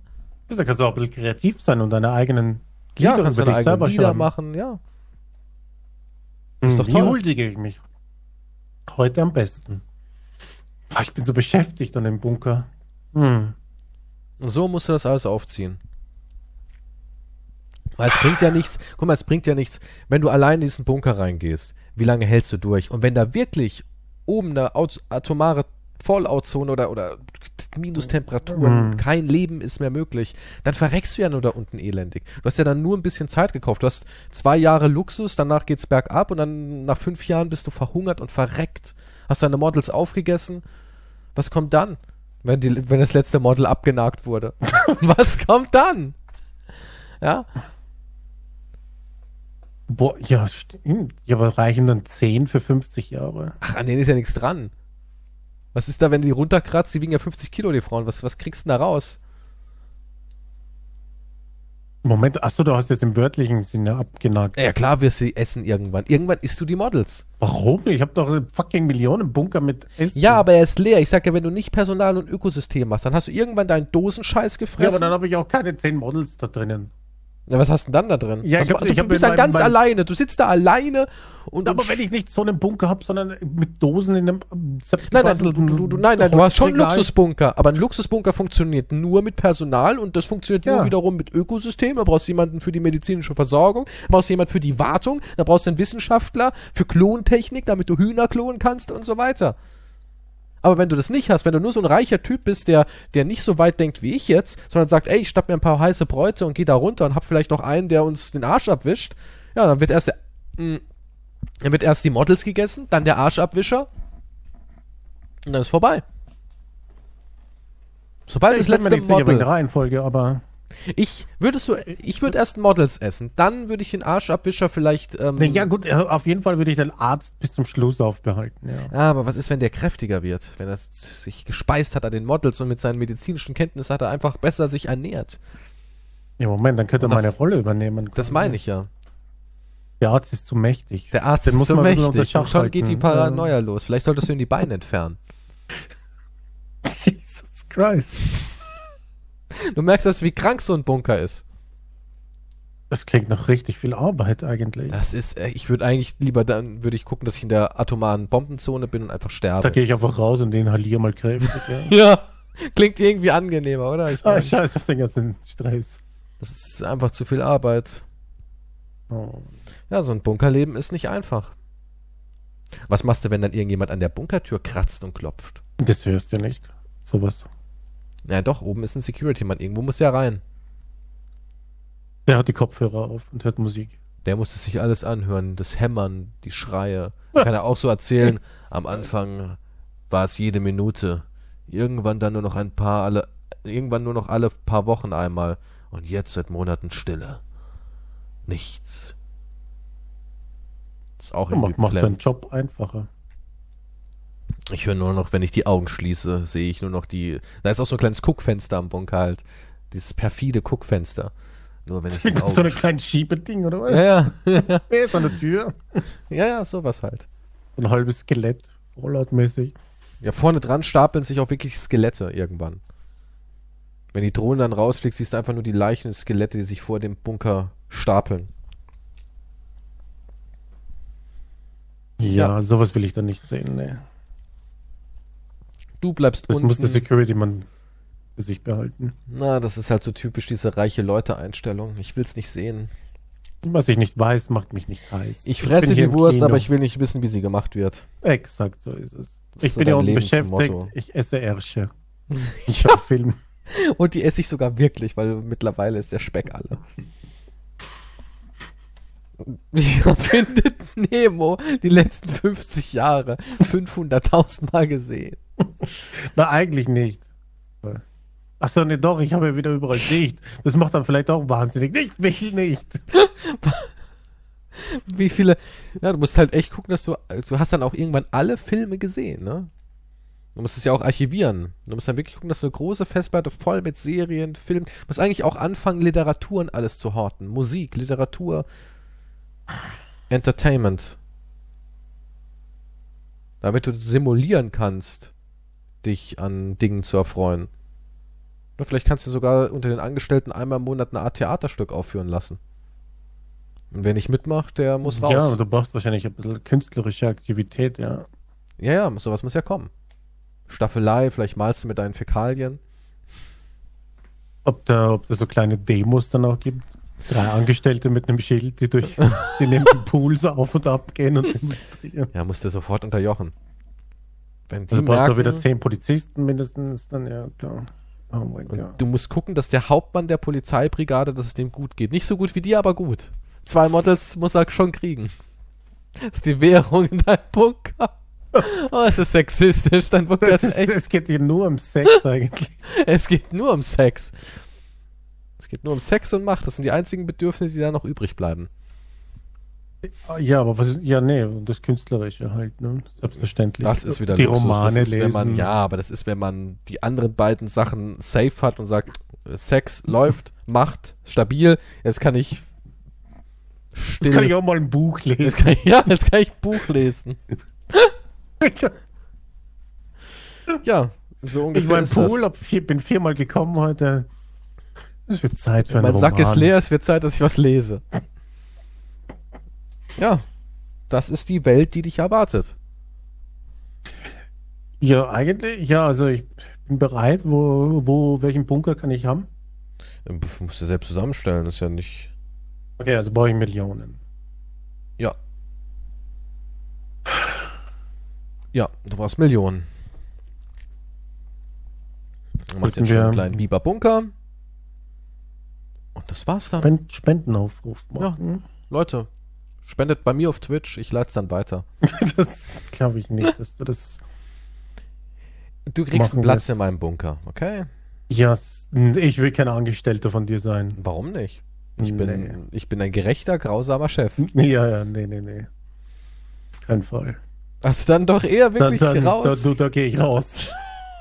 Da kannst du auch ein bisschen kreativ sein und deine eigenen Ja, Lieder kannst über dich selber Lieder schreiben. machen, ja. Hm, Ist doch Wie toll. huldige ich mich? Heute am besten. Ah, Ich bin so beschäftigt an dem Bunker. Hm. Und so musst du das alles aufziehen. Weil es bringt ja nichts, guck mal, es bringt ja nichts, wenn du allein in diesen Bunker reingehst. Wie lange hältst du durch? Und wenn da wirklich oben eine atomare Fallout-Zone oder, oder Minustemperaturen, Mhm. kein Leben ist mehr möglich, dann verreckst du ja nur da unten elendig. Du hast ja dann nur ein bisschen Zeit gekauft. Du hast zwei Jahre Luxus, danach geht's bergab und dann nach fünf Jahren bist du verhungert und verreckt. Hast deine Models aufgegessen. Was kommt dann? Wenn, die, wenn das letzte Model abgenagt wurde. [laughs] Was kommt dann? Ja? Boah, ja, stimmt. Ja, aber reichen dann 10 für 50 Jahre? Ach, an denen ist ja nichts dran. Was ist da, wenn die runterkratzt? Die wiegen ja 50 Kilo, die Frauen. Was, was kriegst du denn da raus? Moment, achso, du hast jetzt im wörtlichen Sinne abgenagt. Ja, klar wirst du sie essen irgendwann. Irgendwann isst du die Models. Warum? Ich habe doch einen fucking Millionen Bunker mit Essen. Ja, aber er ist leer. Ich sag ja, wenn du nicht Personal und Ökosystem machst, dann hast du irgendwann deinen Dosenscheiß Ja, gefressen. aber dann habe ich auch keine 10 Models da drinnen. Na, was hast du denn dann da drin? Ja, was, ich hab- du, ich du bist dann meinem- ganz meinem- alleine. Du sitzt da alleine und. Aber und wenn ich nicht so einen Bunker habe, sondern mit Dosen in einem selbst Nein, nein, du, du, du, nein, nein, du hast schon einen. Luxusbunker, aber ein Luxusbunker funktioniert nur mit Personal und das funktioniert Ja. nur wiederum mit Ökosystem. Da brauchst du jemanden für die medizinische Versorgung, da brauchst du jemanden für die Wartung, da brauchst du einen Wissenschaftler für Klontechnik, damit du Hühner klonen kannst und so weiter. Aber wenn du das nicht hast, wenn du nur so ein reicher Typ bist, der, der nicht so weit denkt wie ich jetzt, sondern sagt, ey, ich schnapp mir ein paar heiße Bräute und geh da runter und hab vielleicht noch einen, der uns den Arsch abwischt, ja, dann wird erst der, mh, dann wird erst die Models gegessen, dann der Arschabwischer und dann ist vorbei. Sobald das ich mir letzte nicht sicher wegen Model. der Reihenfolge, aber Ich würdest du, ich würde erst Models essen, dann würde ich den Arschabwischer vielleicht. Ähm, ja gut, äh, auf jeden Fall würde ich den Arzt bis zum Schluss aufbehalten, ja. Ah, aber was ist, wenn der kräftiger wird? Wenn er sich gespeist hat an den Models und mit seinen medizinischen Kenntnissen hat er einfach besser sich ernährt. Im Moment, dann könnte er meine Rolle übernehmen. Das meine ich ja. Der Arzt ist zu mächtig. Der Arzt Den ist muss unter mächtig. Und schon geht die halten. Paranoia los. Vielleicht solltest du ihm die Beine entfernen. [laughs] Jesus Christ. Du merkst das, wie krank so ein Bunker ist. Das klingt nach richtig viel Arbeit eigentlich. Das ist, äh, ich würde eigentlich lieber dann, würde ich gucken, dass ich in der atomaren Bombenzone bin und einfach Da sterbe. gehe ich einfach raus und inhaliere mal kräftig, ja. [laughs] Ja, klingt irgendwie angenehmer, oder? Ich Ah, mein, scheiß auf den ganzen Stress. das ist einfach zu viel Arbeit. Oh. Ja, so ein Bunkerleben ist nicht einfach. Was machst du, wenn dann irgendjemand an der Bunkertür kratzt und klopft? Das hörst du nicht. Sowas. Ja, doch, oben ist ein Security-Mann. Irgendwo muss der rein. Der hat die Kopfhörer auf und hört Musik. Der musste sich alles anhören. Das Hämmern, die Schreie. [laughs] Kann er auch so erzählen. Am Anfang war es jede Minute. Irgendwann dann nur noch ein paar alle, irgendwann nur noch alle paar Wochen einmal. Und jetzt seit Monaten Stille. Nichts. Ist auch irgendwie Macht, macht seinen. Job einfacher. Ich höre nur noch, wenn ich die Augen schließe, sehe ich nur noch die. Da ist auch so ein kleines Guckfenster am Bunker halt. Dieses perfide Guckfenster. Nur wenn ich [laughs] die so Augen. ein kleines Schiebeding, oder was? ja, ja, ja, an der Tür. ja, ja, sowas halt. So ein halbes Skelett. Rollout-mäßig. Ja, vorne dran stapeln sich auch wirklich Skelette irgendwann. Wenn die Drohne dann rausfliegt, siehst du einfach nur die Leichen und Skelette, die sich vor dem Bunker stapeln. Ja, sowas will ich dann nicht sehen, nee. Du bleibst Das unten. muss der Security-Mann für sich behalten. Na, das ist halt so typisch diese reiche Leute-Einstellung. Ich will's nicht sehen. Was ich nicht weiß, macht mich nicht heiß. Ich fresse hier die Wurst, aber ich will nicht wissen, wie sie gemacht wird. Exakt, so ist es. Das ich ist bin ja dein unten beschäftigt. Lebensmotto. Ich esse Ärsche. [laughs] Ich habe Film. [laughs] Und die esse ich sogar wirklich, weil mittlerweile ist der Speck alle. Wie [laughs] findet Nemo die letzten 50 Jahre 500.000 Mal gesehen? Na, eigentlich nicht. Achso, nee, doch, ich habe ja wieder überall dicht. Das macht dann vielleicht auch wahnsinnig. Ich will nicht. [laughs] Wie viele. Ja, du musst halt echt gucken, dass du. Du hast dann auch irgendwann alle Filme gesehen, ne? Du musst es ja auch archivieren. Du musst dann wirklich gucken, dass du eine große Festplatte voll mit Serien, Filmen. Du musst eigentlich auch anfangen, Literatur und alles zu horten. Musik, Literatur, Entertainment. Damit du simulieren kannst, dich an Dingen zu erfreuen. Oder vielleicht kannst du sogar unter den Angestellten einmal im Monat eine Art Theaterstück aufführen lassen. Und wer nicht mitmacht, der muss raus. Ja, du brauchst wahrscheinlich ein bisschen künstlerische Aktivität, ja. Ja, ja, sowas muss ja kommen. Staffelei, vielleicht malst du mit deinen Fäkalien. Ob da, ob da so kleine Demos dann auch gibt. Drei Angestellte mit einem Schild, die durch die neben den Pool so auf und ab gehen und demonstrieren. Ja, musst du sofort unterjochen. Wenn Also brauchst du merken, wieder zehn Polizisten mindestens, dann ja, klar. Oh mein Gott. du musst gucken, dass der Hauptmann der Polizeibrigade, dass es dem gut geht. Nicht so gut wie dir, aber gut. Zwei Models muss er schon kriegen. Das ist die Währung in deinem Bunker. Oh, es ist sexistisch, dein Bunker Das ist ist, echt. es geht hier nur um Sex [laughs] eigentlich. Es geht nur um Sex. Es geht nur um Sex und Macht. Das sind die einzigen Bedürfnisse, die da noch übrig bleiben. Ja, aber was ist, ja, nee, das Künstlerische halt, ne? Selbstverständlich. Das ist wieder Die Luxus. Romane das ist, lesen. wenn man, ja, aber das ist, wenn man die anderen beiden Sachen safe hat und sagt, Sex läuft, Macht, stabil, jetzt kann ich still, Jetzt kann ich auch mal ein Buch jetzt lesen. kann ich, ja, jetzt kann ich Buch lesen. [laughs] Ja, so ich ungefähr war im Pool, vier, bin viermal gekommen heute. Es wird Zeit für einen Mein Sack Roman. ist leer, es wird Zeit, dass ich was lese. Ja, das ist die Welt, die dich erwartet. Ja, eigentlich, ja, also ich bin bereit. Wo, wo, welchen Bunker kann ich haben? Ähm, pf, Musst du selbst zusammenstellen, das ist ja nicht. Okay, also brauche ich Millionen. Ja. Ja, du brauchst Millionen. Du machst jetzt schon einen kleinen Biber-Bunker. Und das war's dann. Spend Spendenaufruf machen. Leute, spendet bei mir auf Twitch, ich leite es dann weiter. [laughs] Das glaube ich nicht, dass du das. Du kriegst einen Platz in meinem Bunker, okay? Ja, ich will kein Angestellter von dir sein. Warum nicht? Ich bin, ich bin ein gerechter, grausamer Chef. Nee. [laughs] Ja, ja, nee, nee, nee. Kein Fall. Also dann doch eher Da, wirklich dann, da, raus. du, da gehe ich raus.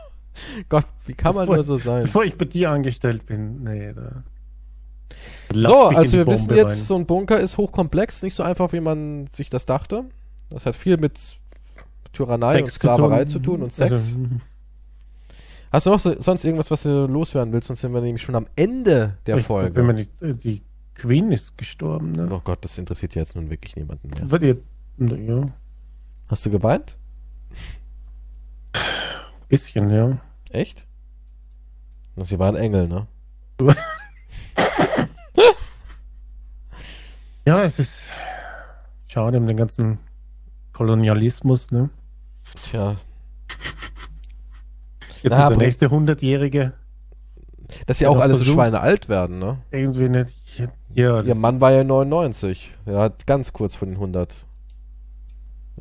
[laughs] Gott, wie kann man Bevor- nur so sein? Bevor ich bei dir angestellt bin. Nee, da. So, also wir die wissen Bombe jetzt, rein. so ein Bunker ist hochkomplex, nicht so einfach, wie man sich das dachte. Das hat viel mit Tyrannei und Sex Sklaverei zu tun und Sex. Also, Hast du noch so, sonst irgendwas, was du loswerden willst? Sonst sind wir nämlich schon am Ende der ich, Folge. Wenn man nicht, äh, die Queen ist gestorben, ne? oh Gott, das interessiert ja jetzt nun wirklich niemanden mehr. Wird ihr, ja, Hast du geweint? bisschen, ja. Echt? Sie war ein Engel, ne? [laughs] Ja, es ist schade um den ganzen Kolonialismus, ne? Tja, Jetzt Na, ist der nächste Hundertjährige dass sie Ja, auch alle so. Schweine alt werden, ne? irgendwie nicht. Ja, Ihr Mann war ja 99. Er hat ganz kurz vor den 100.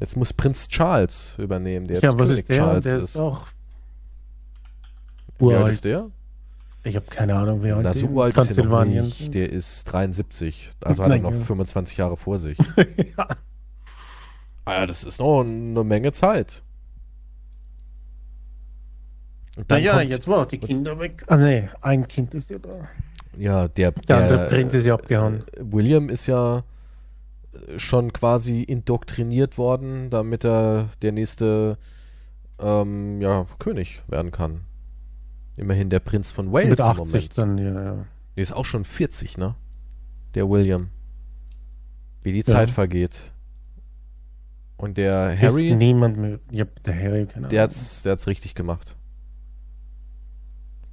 Jetzt muss Prinz Charles übernehmen, der jetzt Ja, König ist der? Charles der ist. ist auch Wie alt ist der? Ich habe keine Ahnung, wie alt Na, der so in alt ist er noch nicht. Der ist 73. Also hat er noch Naja. 25 Jahre vor sich. [laughs] ja. Ah das ist noch eine Menge Zeit. Naja, jetzt war auch die Kinder weg. Ah, nee, ein Kind ist ja da. ja, der, Der andere Prinz ist ja abgehauen. äh, William ist ja äh, schon quasi indoktriniert worden, damit er der nächste ähm, ja, König werden kann. Immerhin der Prinz von Wales Mit im 80 Moment. dann, ja, ja. Der ist auch schon 40, ne? Der William. Wie die Ja. Zeit vergeht. Und der Ist Harry, niemand mehr. Ja, der Harry, keine der Ahnung. hat's, der hat's richtig gemacht.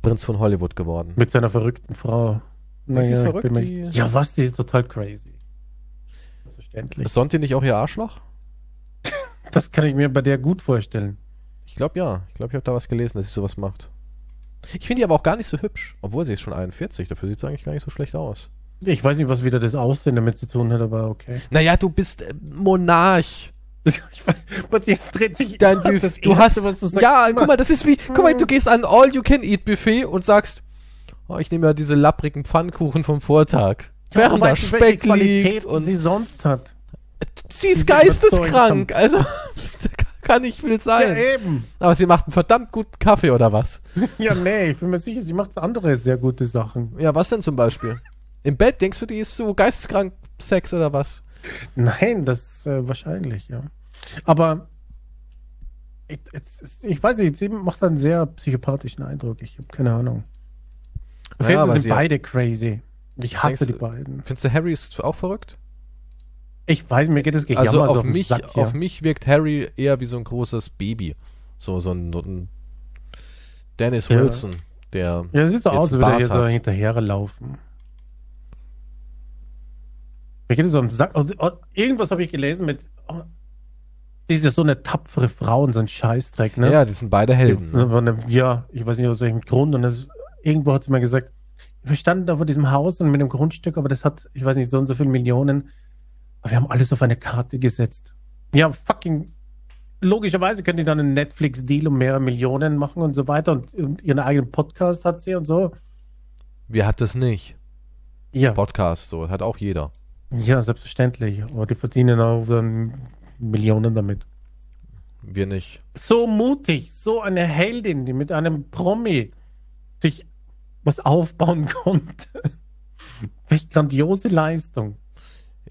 Prinz von Hollywood geworden. Mit seiner verrückten Frau. Ja, sie ist verrückt, die- Ja, was? Die ist total crazy. Verständlich. Ist Sonti nicht auch ihr Arschloch? [laughs] Das kann ich mir bei der gut vorstellen. Ich glaube ja. Ich glaube, ich habe da was gelesen, dass sie sowas macht. Ich finde die aber auch gar nicht so hübsch. Obwohl sie ist schon 41. Dafür sieht sie eigentlich gar nicht so schlecht aus. Ich weiß nicht, was wieder das Aussehen damit zu tun hat, aber okay. Naja, du bist äh, Monarch. [laughs] Bei dir dreht sich Dein immer Buff das du hast. was du sagst, ja, guck mal, das ist wie. Guck mal, du gehst an All-You-Can-Eat-Buffet und sagst, oh, ich nehme ja diese lapprigen Pfannkuchen vom Vortag. Ja, Während aber da weißt du, welche Speck liegt Qualität und sie sonst hat. sie ist geisteskrank. Also, [laughs] kann nicht viel Ja, sein. eben. Aber sie macht einen verdammt guten Kaffee oder was? [laughs] Ja, nee, ich bin mir sicher, sie macht andere sehr gute Sachen. Ja, was denn zum Beispiel? Im Bett denkst du, die ist so geisteskrank Sex oder was? Nein, das äh, wahrscheinlich, ja. Aber ich, es- ich weiß nicht, sie macht einen sehr psychopathischen Eindruck. Ich habe keine Ahnung. Auf Naja, jeden Fall sind beide crazy. Ich hasse Denkst die beiden. Findest du Harry ist auch verrückt? Ich weiß, mir geht es Gejammer Also so auf mich, Sack, ja. auf mich wirkt Harry eher wie so ein großes Baby. So, so ein, so ein Dennis Ja. Wilson, der. Ja, sieht so aus, als würde er hier so hinterherlaufen. Mir geht es so am Sack. Also, oh, irgendwas habe ich gelesen mit. Oh, die ist ja so eine tapfere Frau und so ein Scheißdreck, ne? Ja, die sind beide Helden. Ne? Ja, ich weiß nicht aus welchem Grund. Und das, irgendwo hat sie mal gesagt, wir standen da vor diesem Haus und mit einem Grundstück, aber das hat, ich weiß nicht, so und so viele Millionen. Aber wir haben alles auf eine Karte gesetzt. Ja, fucking. Logischerweise können die dann einen Netflix-Deal um mehrere Millionen machen und so weiter und, und ihren eigenen Podcast hat sie und so. Wer hat das nicht? Ja, Podcast, so, hat auch jeder. ja, selbstverständlich. Aber die verdienen auch dann Millionen damit. Wir nicht. So mutig, so eine Heldin, die mit einem Promi sich was aufbauen [laughs] konnte. Welch grandiose Leistung.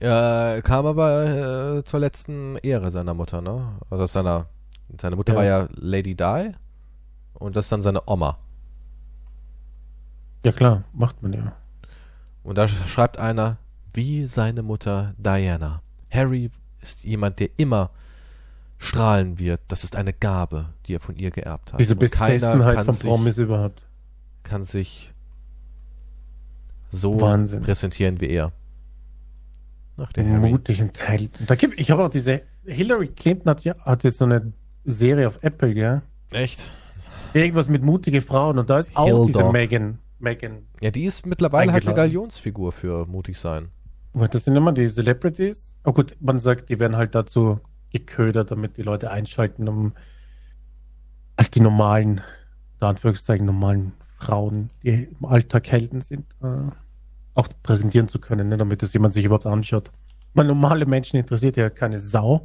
Er kam aber äh, zur letzten Ehre seiner Mutter, ne? Also seiner, seine Mutter Ja. war ja Lady Di und das ist dann seine Oma. Ja klar, macht man ja. Und da sch- schreibt einer, wie seine Mutter Diana. Harry ist jemand, der immer strahlen wird. Das ist eine Gabe, die er von ihr geerbt hat. Diese Besessenheit von Promis überhaupt. kann sich so Wahnsinn. präsentieren wie er. Ach, der Harry. Mutig und Held. Da gibt, ich habe auch diese, Hillary Clinton hat ja, hat jetzt so eine Serie auf Apple, gell? Echt? Irgendwas mit mutige Frauen und da ist auch Hilda. diese Megan. Megan. Ja, die ist mittlerweile halt eine. Galionsfigur für mutig sein. Das sind immer die Celebrities. Oh gut, man sagt, die werden halt dazu geködert, damit die Leute einschalten, um halt die normalen, in Anführungszeichen normalen Frauen, die im Alltag Helden sind, äh, auch präsentieren zu können, ne, damit das jemand sich überhaupt anschaut. Weil normale Menschen interessiert ja keine Sau.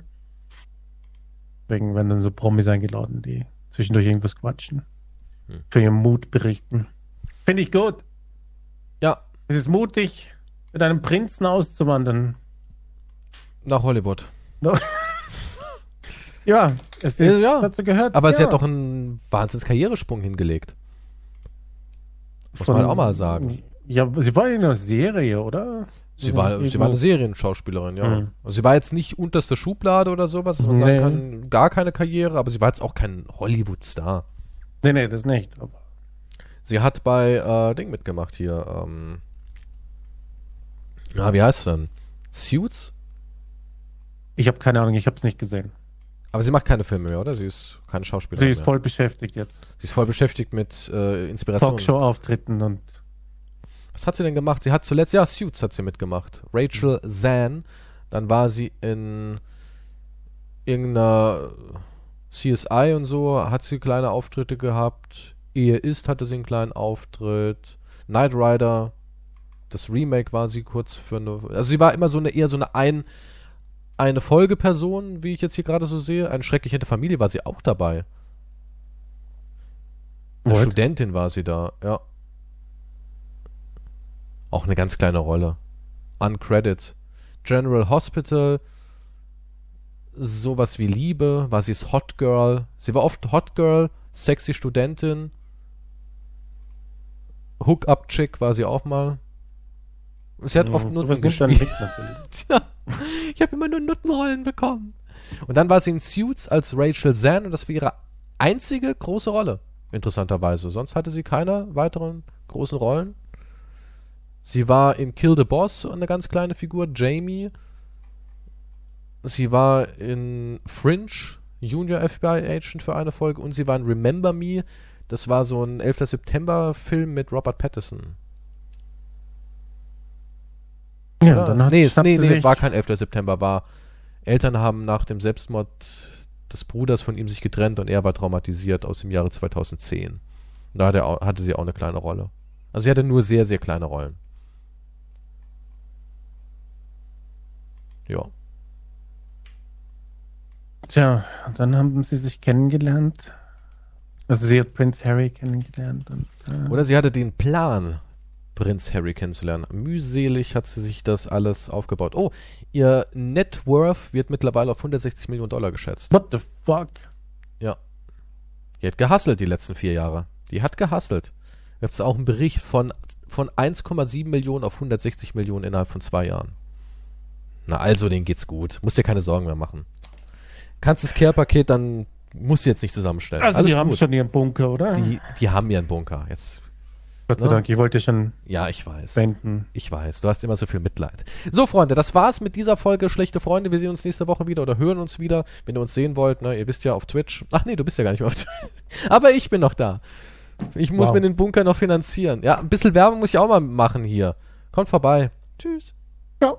Deswegen werden dann so Promis eingeladen, die zwischendurch irgendwas quatschen. Hm. Für ihren Mut berichten. Finde ich gut. Ja, Es ist mutig, mit einem Prinzen auszuwandern. nach Hollywood. [laughs] Ja, es ist ja. dazu gehört. Aber ja. sie hat doch einen wahnsinns Karrieresprung hingelegt. Muss Von- man auch mal sagen. Ja, sie war in einer Serie, oder? Sie war, sie war eine Serienschauspielerin, ja. Mhm. Also sie war jetzt nicht unterste Schublade oder sowas, dass man Nee. sagen kann, gar keine Karriere, aber sie war jetzt auch kein Hollywood-Star. Nee, nee, das nicht. Aber Sie hat bei äh, Ding mitgemacht hier. Ähm, na, wie heißt es denn? Suits? ich habe keine Ahnung, ich habe es nicht gesehen. Aber sie macht keine Filme mehr, oder? Sie ist keine Schauspielerin Sie ist mehr. voll beschäftigt jetzt. sie ist voll beschäftigt mit äh, Inspiration. Talkshow-Auftritten und Was hat sie denn gemacht? Sie hat zuletzt, ja, Suits hat sie mitgemacht. Rachel Zahn. Dann war sie in irgendeiner CSI und so, hat sie kleine Auftritte gehabt. Ehe ist, hatte sie einen kleinen Auftritt. Knight Rider, das Remake war sie kurz für eine. Also sie war immer so eine eher so eine ein, eine Folgeperson, wie ich jetzt hier gerade so sehe. Eine schrecklich hinter Familie war sie auch dabei. Eine What? Studentin war sie da, ja. Auch eine ganz kleine Rolle. Uncredit. General Hospital. Sowas wie Liebe. War sie es Hot Girl. Sie war oft Hot Girl. Sexy Studentin. Hook-Up Chick war sie auch mal. Sie hat oft Hm, Nutten. [laughs] Tja, ich habe immer nur Nuttenrollen bekommen. Und dann war sie in Suits als Rachel Zahn und das war ihre einzige große Rolle, interessanterweise. Sonst hatte sie keine weiteren großen Rollen. Sie war in Kill the Boss eine ganz kleine Figur, Jamie. Sie war in Fringe, Junior FBI Agent für eine Folge und sie war in Remember Me. Das war so ein 11. September-Film mit Robert Pattinson. Ja, Oder? dann hat nee, es, nee, nee, war kein 11. September, war Eltern haben nach dem Selbstmord des Bruders von ihm sich getrennt und er war traumatisiert aus dem Jahre 2010. Und da hatte, hatte sie auch eine kleine Rolle. Also sie hatte nur sehr, sehr kleine Rollen. Ja. Tja, und dann haben sie sich kennengelernt. Also sie hat Prince Harry kennengelernt. Und, äh, Oder sie hatte den Plan, Prinz Harry kennenzulernen. Mühselig hat sie sich das alles aufgebaut. Oh, ihr Net Worth wird mittlerweile auf 160 Millionen Dollar geschätzt. What the fuck? Ja. Die hat gehasselt die letzten vier Jahre. Die hat gehasselt. Gibt es auch einen Bericht von, von 1,7 Millionen auf 160 Millionen innerhalb von zwei Jahren. Na also, denen geht's gut. Musst dir keine Sorgen mehr machen. Kannst das Care-Paket dann, musst du jetzt nicht zusammenstellen. Also Alles die haben gut. schon ihren Bunker, oder? die, die haben ihren Bunker. Jetzt, Gott sei Ja. Dank, ich wollte schon ja, ich weiß. wenden. Ich weiß, du hast immer so viel Mitleid. So, Freunde, das war's mit dieser Folge Schlechte Freunde. Wir sehen uns nächste Woche wieder oder hören uns wieder, wenn ihr uns sehen wollt. Ne? Ihr wisst ja auf Twitch. Ach nee, du bist ja gar nicht mehr auf [laughs] Twitch. Aber ich bin noch da. Ich muss Wow. mir den Bunker noch finanzieren. Ja, ein bisschen Werbung muss ich auch mal machen hier. Kommt vorbei. Tschüss. Ja.